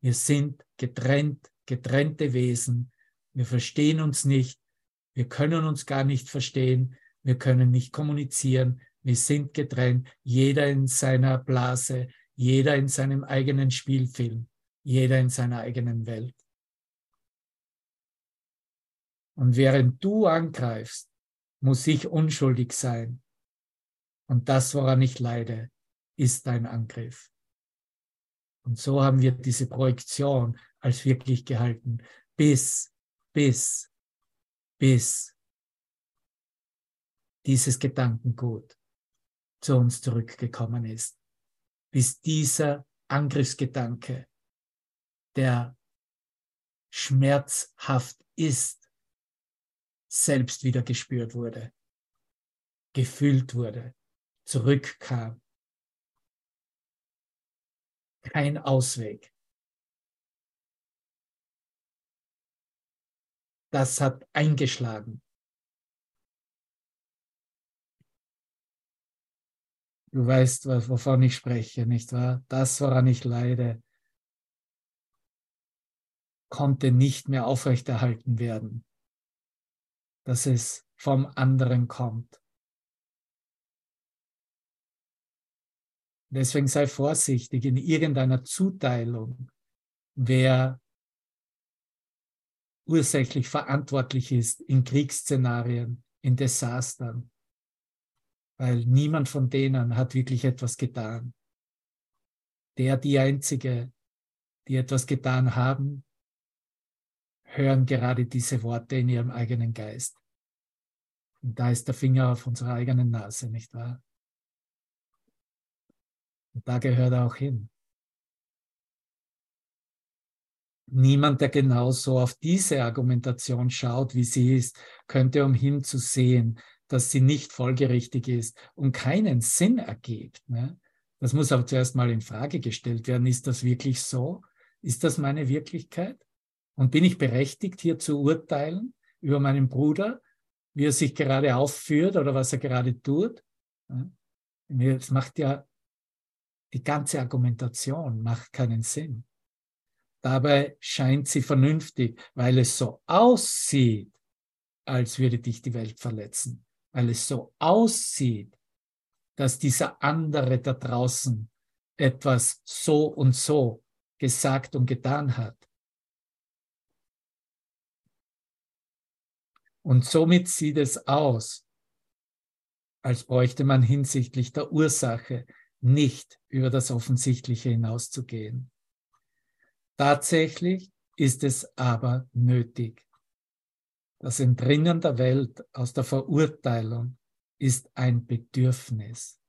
[SPEAKER 3] Wir sind getrennt, getrennte Wesen. Wir verstehen uns nicht. Wir können uns gar nicht verstehen. Wir können nicht kommunizieren. Wir sind getrennt, jeder in seiner Blase, jeder in seinem eigenen Spielfilm, jeder in seiner eigenen Welt. Und während du angreifst, muss ich unschuldig sein. Und das, woran ich leide, ist dein Angriff. Und so haben wir diese Projektion als wirklich gehalten, bis, bis, bis dieses Gedankengut zu uns zurückgekommen ist, bis dieser Angriffsgedanke, der schmerzhaft ist, selbst wieder gespürt wurde, gefühlt wurde, zurückkam. Kein Ausweg. Das hat eingeschlagen. Du weißt, wovon ich spreche, nicht wahr? Das, woran ich leide, konnte nicht mehr aufrechterhalten werden, dass es vom anderen kommt. Deswegen sei vorsichtig in irgendeiner Zuteilung, wer ursächlich verantwortlich ist in Kriegsszenarien, in Desastern weil niemand von denen hat wirklich etwas getan. Der, die Einzige, die etwas getan haben, hören gerade diese Worte in ihrem eigenen Geist. Und da ist der Finger auf unserer eigenen Nase, nicht wahr? Und da gehört er auch hin. Niemand, der genauso auf diese Argumentation schaut, wie sie ist, könnte umhin zu sehen, dass sie nicht folgerichtig ist und keinen Sinn ergibt. Ne? Das muss aber zuerst mal in Frage gestellt werden. Ist das wirklich so? Ist das meine Wirklichkeit? Und bin ich berechtigt, hier zu urteilen über meinen Bruder, wie er sich gerade aufführt oder was er gerade tut? Es macht ja die ganze Argumentation macht keinen Sinn. Dabei scheint sie vernünftig, weil es so aussieht, als würde dich die Welt verletzen, weil es so aussieht, dass dieser andere da draußen etwas so und so gesagt und getan hat. Und somit sieht es aus, als bräuchte man hinsichtlich der Ursache nicht über das Offensichtliche hinauszugehen. Tatsächlich ist es aber nötig. Das Entrinnen der Welt aus der Verurteilung ist ein Bedürfnis.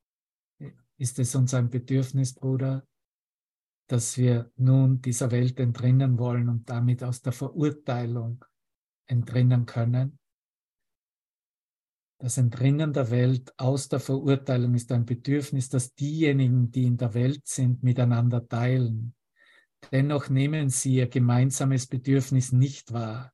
[SPEAKER 3] Ist es uns ein Bedürfnis, Bruder, dass wir nun dieser Welt entrinnen wollen und damit aus der Verurteilung entrinnen können? Das Entrinnen der Welt aus der Verurteilung ist ein Bedürfnis, das diejenigen, die in der Welt sind, miteinander teilen. Dennoch nehmen sie ihr gemeinsames Bedürfnis nicht wahr.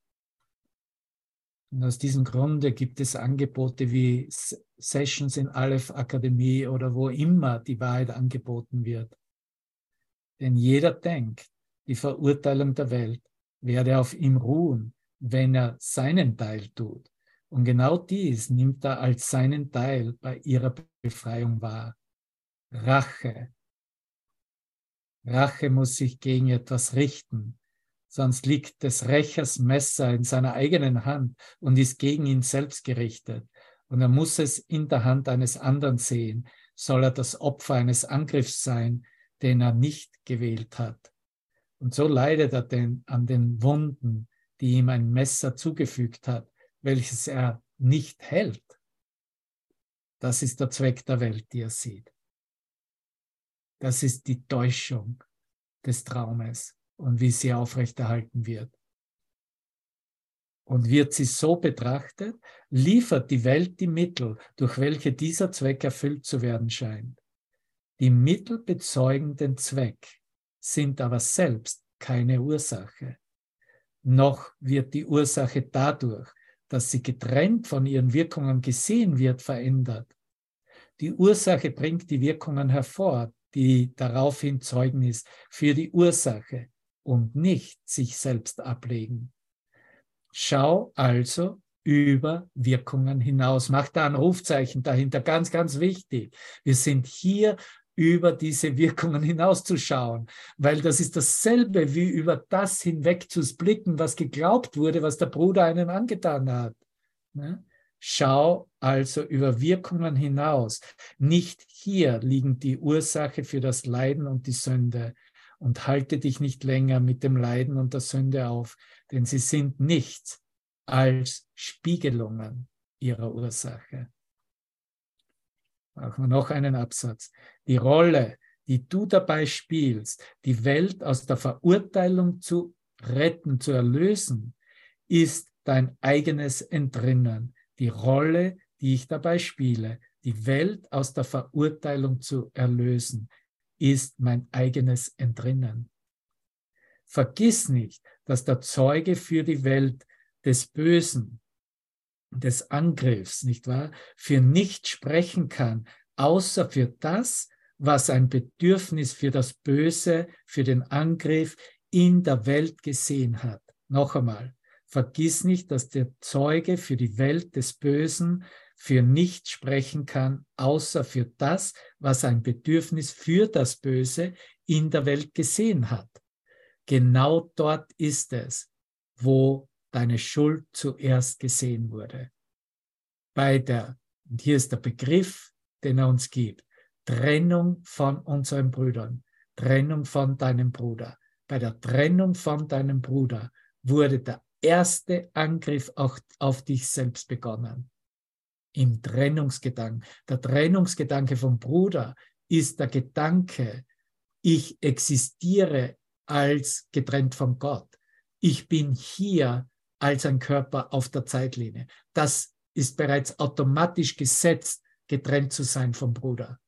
[SPEAKER 3] Und aus diesem Grunde gibt es Angebote wie Sessions in Aleph Akademie oder wo immer die Wahrheit angeboten wird. Denn jeder denkt, die Verurteilung der Welt werde auf ihm ruhen, wenn er seinen Teil tut. Und genau dies nimmt er als seinen Teil bei ihrer Befreiung wahr. Rache, Rache muss sich gegen etwas richten, sonst liegt des Rächers Messer in seiner eigenen Hand und ist gegen ihn selbst gerichtet. Und er muss es in der Hand eines anderen sehen, soll er das Opfer eines Angriffs sein, den er nicht gewählt hat. Und so leidet er denn an den Wunden, die ihm ein Messer zugefügt hat, welches er nicht hält. Das ist der Zweck der Welt, die er sieht. Das ist die Täuschung des Traumes und wie sie aufrechterhalten wird. Und wird sie so betrachtet, liefert die Welt die Mittel, durch welche dieser Zweck erfüllt zu werden scheint. Die Mittel bezeugen den Zweck, sind aber selbst keine Ursache. Noch wird die Ursache dadurch, dass sie getrennt von ihren Wirkungen gesehen wird, verändert. Die Ursache bringt die Wirkungen hervor, die daraufhin Zeugnis für die Ursache und nicht sich selbst ablegen. Schau also über Wirkungen hinaus. Mach da ein Rufzeichen dahinter, ganz, ganz wichtig. Wir sind hier über diese Wirkungen hinauszuschauen, weil das ist dasselbe wie über das hinweg zu blicken, was geglaubt wurde, was der Bruder einem angetan hat. Ne? Schau also über Wirkungen hinaus. Nicht hier liegen die Ursache für das Leiden und die Sünde. Und halte dich nicht länger mit dem Leiden und der Sünde auf, denn sie sind nichts als Spiegelungen ihrer Ursache. Brauchen wir noch einen Absatz. Die Rolle, die du dabei spielst, die Welt aus der Verurteilung zu retten, zu erlösen, ist dein eigenes Entrinnen die Rolle, die ich dabei spiele, die Welt aus der Verurteilung zu erlösen, ist mein eigenes Entrinnen. Vergiss nicht, dass der Zeuge für die Welt des Bösen, des Angriffs, nicht wahr, für nicht sprechen kann, außer für das, was ein Bedürfnis für das Böse, für den Angriff in der Welt gesehen hat. Noch einmal, Vergiss nicht, dass der Zeuge für die Welt des Bösen für nichts sprechen kann, außer für das, was ein Bedürfnis für das Böse in der Welt gesehen hat. Genau dort ist es, wo deine Schuld zuerst gesehen wurde. Bei der, und hier ist der Begriff, den er uns gibt, Trennung von unseren Brüdern, Trennung von deinem Bruder. Bei der Trennung von deinem Bruder wurde der erste Angriff auch auf dich selbst begonnen. Im Trennungsgedanken. Der Trennungsgedanke vom Bruder ist der Gedanke, ich existiere als getrennt von Gott. Ich bin hier als ein Körper auf der Zeitlinie. Das ist bereits automatisch gesetzt, getrennt zu sein vom Bruder.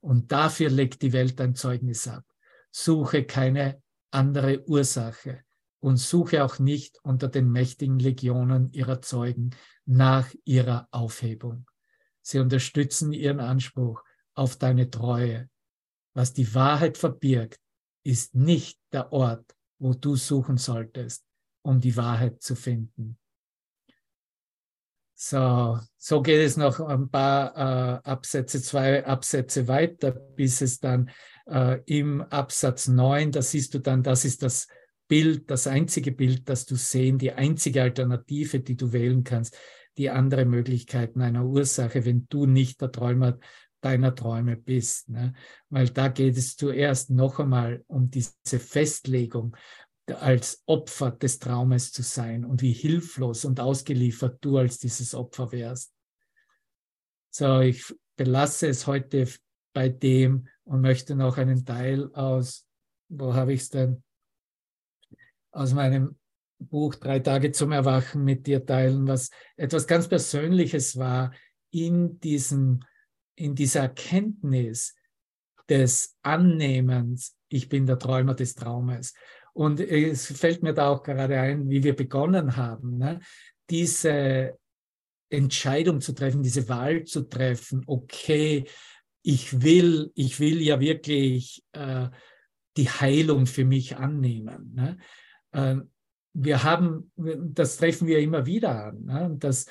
[SPEAKER 3] Und dafür legt die Welt ein Zeugnis ab. Suche keine andere Ursache und suche auch nicht unter den mächtigen Legionen ihrer Zeugen nach ihrer Aufhebung. Sie unterstützen ihren Anspruch auf deine Treue. Was die Wahrheit verbirgt, ist nicht der Ort, wo du suchen solltest, um die Wahrheit zu finden. So, so geht es noch ein paar äh, Absätze, zwei Absätze weiter, bis es dann äh, im Absatz 9, da siehst du dann, das ist das Bild, das einzige Bild, das du sehen, die einzige Alternative, die du wählen kannst, die andere Möglichkeiten einer Ursache, wenn du nicht der Träumer deiner Träume bist. Ne? Weil da geht es zuerst noch einmal um diese Festlegung, als Opfer des Traumes zu sein und wie hilflos und ausgeliefert du als dieses Opfer wärst. So, ich belasse es heute bei dem und möchte noch einen Teil aus, wo habe ich es denn? Aus meinem Buch Drei Tage zum Erwachen mit dir teilen, was etwas ganz Persönliches war in diesem, in dieser Erkenntnis des Annehmens, ich bin der Träumer des Traumes. Und es fällt mir da auch gerade ein, wie wir begonnen haben, ne? diese Entscheidung zu treffen, diese Wahl zu treffen, okay, ich will, ich will ja wirklich äh, die Heilung für mich annehmen. Ne? Äh, wir haben, das treffen wir immer wieder an. Ne? Das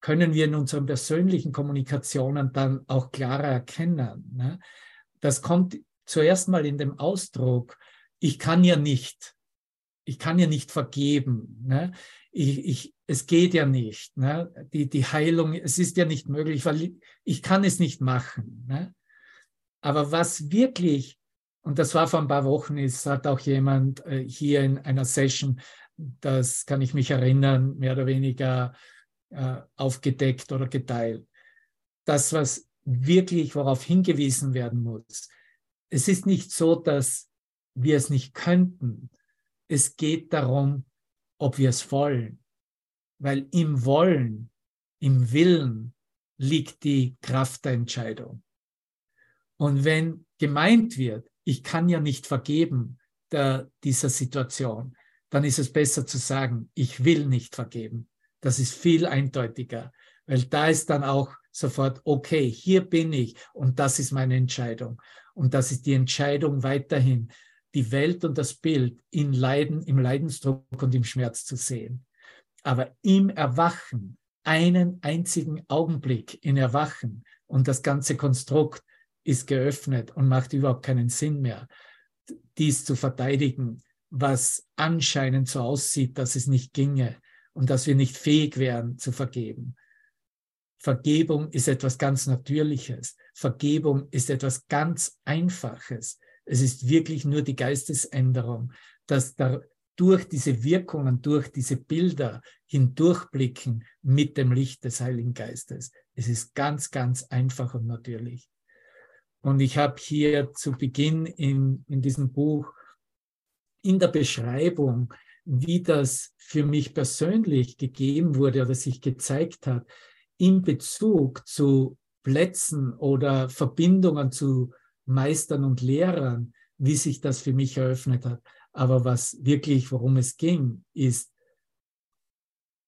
[SPEAKER 3] können wir in unseren persönlichen Kommunikationen dann auch klarer erkennen. Ne? Das kommt zuerst mal in dem Ausdruck, ich kann ja nicht, ich kann ja nicht vergeben. Ne? Ich, ich, es geht ja nicht. Ne? Die, die Heilung, es ist ja nicht möglich, weil ich kann es nicht machen. Aber was wirklich, und das war vor ein paar Wochen, ist, hat auch jemand äh, hier in einer Session, das kann ich mich erinnern, mehr oder weniger äh, aufgedeckt oder geteilt. Das, was wirklich, worauf hingewiesen werden muss. Es ist nicht so, dass wir es nicht könnten. Es geht darum, ob wir es wollen. Weil im Wollen, im Willen liegt die Kraft der Entscheidung. Und wenn gemeint wird, ich kann ja nicht vergeben der, dieser Situation, dann ist es besser zu sagen, ich will nicht vergeben. Das ist viel eindeutiger, weil da ist dann auch sofort, okay, hier bin ich und das ist meine Entscheidung. Und das ist die Entscheidung weiterhin, die Welt und das Bild in Leiden, im Leidensdruck und im Schmerz zu sehen. Aber im Erwachen, einen einzigen Augenblick in Erwachen und das ganze Konstrukt ist geöffnet und macht überhaupt keinen Sinn mehr, dies zu verteidigen, was anscheinend so aussieht, dass es nicht ginge und dass wir nicht fähig wären zu vergeben. Vergebung ist etwas ganz Natürliches. Vergebung ist etwas ganz Einfaches. Es ist wirklich nur die Geistesänderung, dass da durch diese Wirkungen, durch diese Bilder hindurchblicken mit dem Licht des Heiligen Geistes. Es ist ganz, ganz einfach und natürlich. Und ich habe hier zu Beginn in, in diesem Buch in der Beschreibung, wie das für mich persönlich gegeben wurde oder sich gezeigt hat, in Bezug zu Plätzen oder Verbindungen zu Meistern und Lehrern, wie sich das für mich eröffnet hat. Aber was wirklich, worum es ging, ist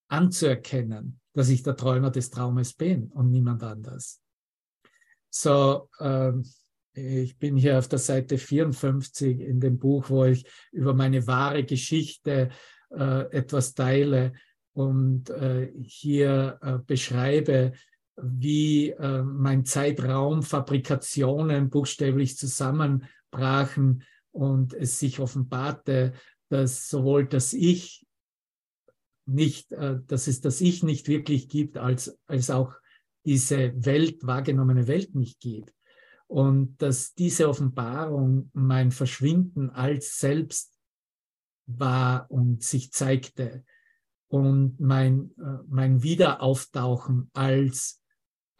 [SPEAKER 3] anzuerkennen, dass ich der Träumer des Traumes bin und niemand anders. So, ähm, ich bin hier auf der Seite 54 in dem Buch, wo ich über meine wahre Geschichte äh, etwas teile und äh, hier äh, beschreibe, wie äh, mein Zeitraum Fabrikationen buchstäblich zusammenbrachen und es sich offenbarte, dass sowohl das Ich nicht, äh, dass es das Ich nicht wirklich gibt, als, als auch diese Welt, wahrgenommene Welt nicht gibt. Und dass diese Offenbarung mein Verschwinden als Selbst war und sich zeigte und mein, äh, mein Wiederauftauchen als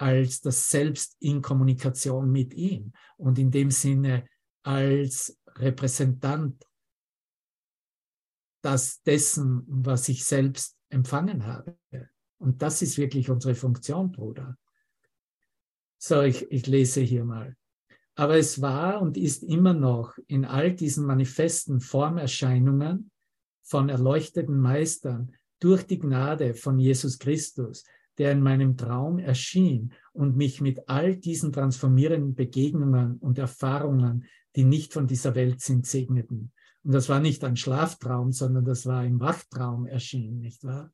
[SPEAKER 3] als das Selbst in Kommunikation mit ihm und in dem Sinne als Repräsentant das dessen, was ich selbst empfangen habe. Und das ist wirklich unsere Funktion, Bruder. So, ich, ich lese hier mal. Aber es war und ist immer noch in all diesen manifesten Formerscheinungen von erleuchteten Meistern durch die Gnade von Jesus Christus, der in meinem Traum erschien und mich mit all diesen transformierenden Begegnungen und Erfahrungen, die nicht von dieser Welt sind, segneten. Und das war nicht ein Schlaftraum, sondern das war im Wachtraum erschienen, nicht wahr?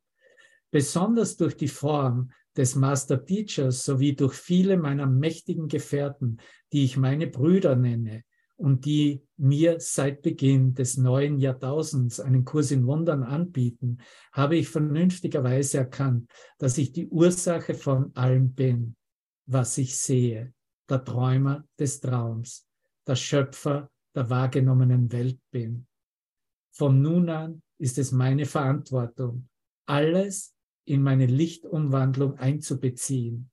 [SPEAKER 3] Besonders durch die Form des Master Teachers sowie durch viele meiner mächtigen Gefährten, die ich meine Brüder nenne und die mir seit Beginn des neuen Jahrtausends einen Kurs in Wundern anbieten, habe ich vernünftigerweise erkannt, dass ich die Ursache von allem bin, was ich sehe, der Träumer des Traums, der Schöpfer der wahrgenommenen Welt bin. Von nun an ist es meine Verantwortung, alles in meine Lichtumwandlung einzubeziehen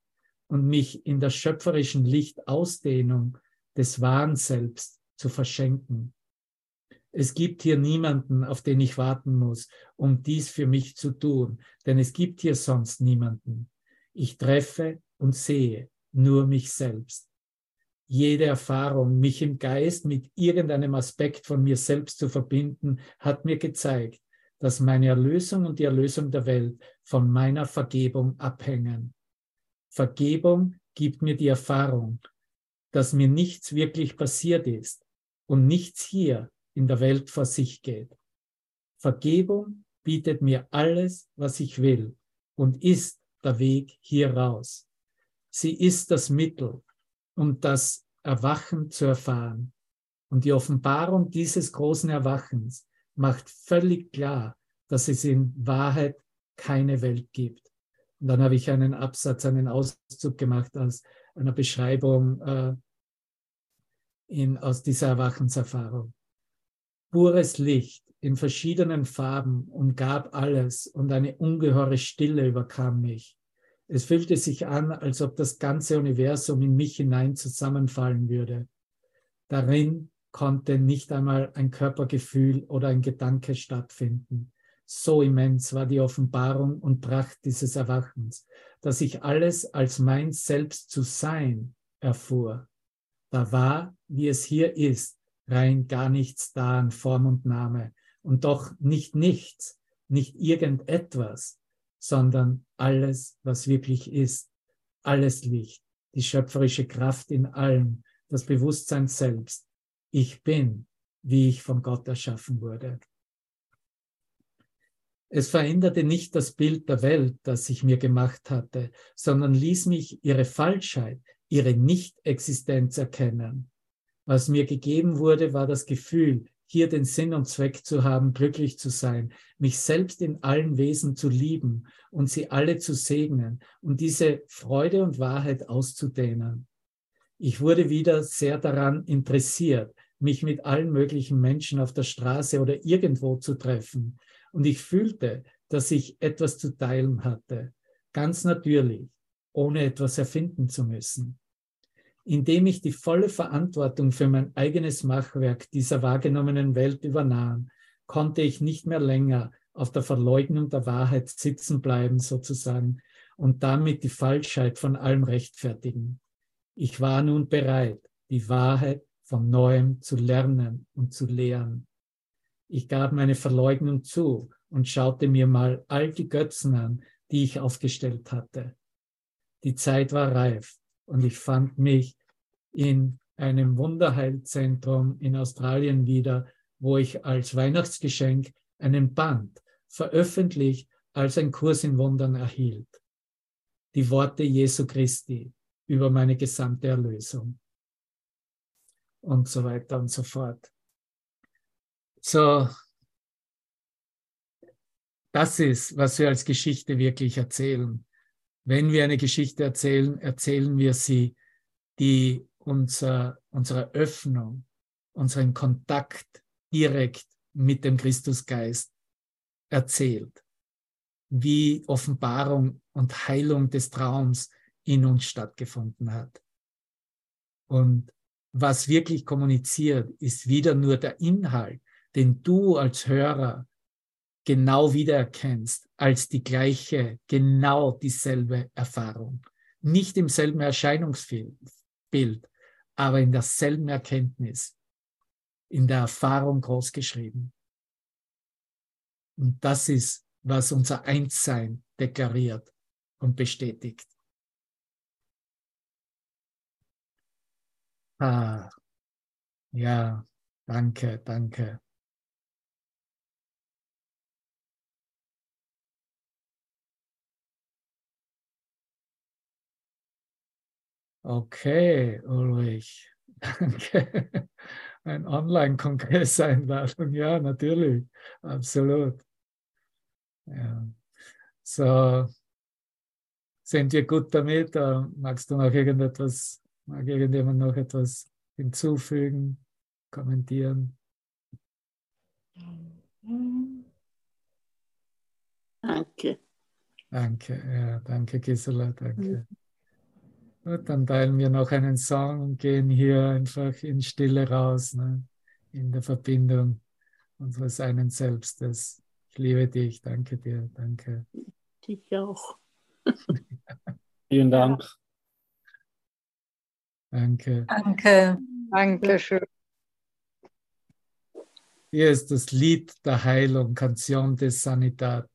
[SPEAKER 3] und mich in der schöpferischen Lichtausdehnung des wahren Selbst zu verschenken. Es gibt hier niemanden, auf den ich warten muss, um dies für mich zu tun, denn es gibt hier sonst niemanden. Ich treffe und sehe nur mich selbst jede Erfahrung, mich im Geist mit irgendeinem Aspekt von mir selbst zu verbinden, hat mir gezeigt, dass meine Erlösung und die Erlösung der Welt von meiner Vergebung abhängen. Vergebung gibt mir die Erfahrung, dass mir nichts wirklich passiert ist und nichts hier in der Welt vor sich geht. Vergebung bietet mir alles, was ich will und ist der Weg hier raus. Sie ist das Mittel, um das Erwachen zu erfahren. Und die Offenbarung dieses großen Erwachens macht völlig klar, dass es in Wahrheit keine Welt gibt. Und dann habe ich einen Absatz, einen Auszug gemacht aus einer Beschreibung äh, in, aus dieser Erwachenserfahrung. Pures Licht in verschiedenen Farben umgab alles und eine ungeheure Stille überkam mich. Es fühlte sich an, als ob das ganze Universum in mich hinein zusammenfallen würde. Darin konnte nicht einmal ein Körpergefühl oder ein Gedanke stattfinden. So immens war die Offenbarung und Pracht dieses Erwachens, dass ich alles als mein Selbst zu sein erfuhr. Da war, wie es hier ist, rein gar nichts da an Form und Name und doch nicht nichts, nicht irgendetwas, sondern alles, was wirklich ist, alles Licht, die schöpferische Kraft in allem, das Bewusstsein selbst. Ich bin, wie ich von Gott erschaffen wurde. Es veränderte nicht das Bild der Welt, das ich mir gemacht hatte, sondern ließ mich ihre Falschheit, ihre Nichtexistenz erkennen. Was mir gegeben wurde, war das Gefühl, hier den Sinn und Zweck zu haben, glücklich zu sein, mich selbst in allen Wesen zu lieben und sie alle zu segnen und diese Freude und Wahrheit auszudehnen. Ich wurde wieder sehr daran interessiert, mich mit allen möglichen Menschen auf der Straße oder irgendwo zu treffen. Und ich fühlte, dass ich etwas zu teilen hatte, ganz natürlich, ohne etwas erfinden zu müssen indem ich die volle Verantwortung für mein eigenes Machwerk dieser wahrgenommenen Welt übernahm, konnte ich nicht mehr länger auf der Verleugnung der Wahrheit sitzen bleiben, sozusagen, und damit die Falschheit von allem rechtfertigen. Ich war nun bereit, die Wahrheit von neuem zu lernen und zu lehren. Ich gab meine Verleugnung zu und schaute mir mal all die Götzen an, die ich aufgestellt hatte. Die Zeit war reif, und ich fand mich in einem Wunderheilzentrum in Australien wieder, wo ich als Weihnachtsgeschenk einen Band veröffentlicht als ein Kurs in Wundern erhielt. Die Worte Jesu Christi über meine gesamte Erlösung. Und so weiter und so fort. So, das ist, was wir als Geschichte wirklich erzählen. Wenn wir eine Geschichte erzählen, erzählen wir sie, die unser, unsere Öffnung, unseren Kontakt direkt mit dem Christusgeist erzählt, wie Offenbarung und Heilung des Traums in uns stattgefunden hat. Und was wirklich kommuniziert, ist wieder nur der Inhalt, den du als Hörer genau wiedererkennst als die gleiche, genau dieselbe Erfahrung. Nicht im selben Erscheinungsbild, aber in derselben Erkenntnis, in der Erfahrung großgeschrieben. Und das ist, was unser Einssein deklariert und bestätigt. Ah, ja, danke, danke. Okay, Ulrich, danke. Ein Online-Kongress-Einladung, ja, natürlich, absolut. Ja. So, sind wir gut damit? Magst du noch irgendetwas, mag irgendjemand noch etwas hinzufügen, kommentieren?
[SPEAKER 2] Danke.
[SPEAKER 3] Danke, ja, danke Gisela, danke. Gut, dann teilen wir noch einen Song und gehen hier einfach in Stille raus, ne? in der Verbindung unseres einen Selbstes. Ich liebe dich, danke dir, danke.
[SPEAKER 2] Dich auch.
[SPEAKER 4] Vielen Dank.
[SPEAKER 3] Danke.
[SPEAKER 5] Danke. Dankeschön.
[SPEAKER 3] Hier ist das Lied der Heilung, Canción de Sanidad.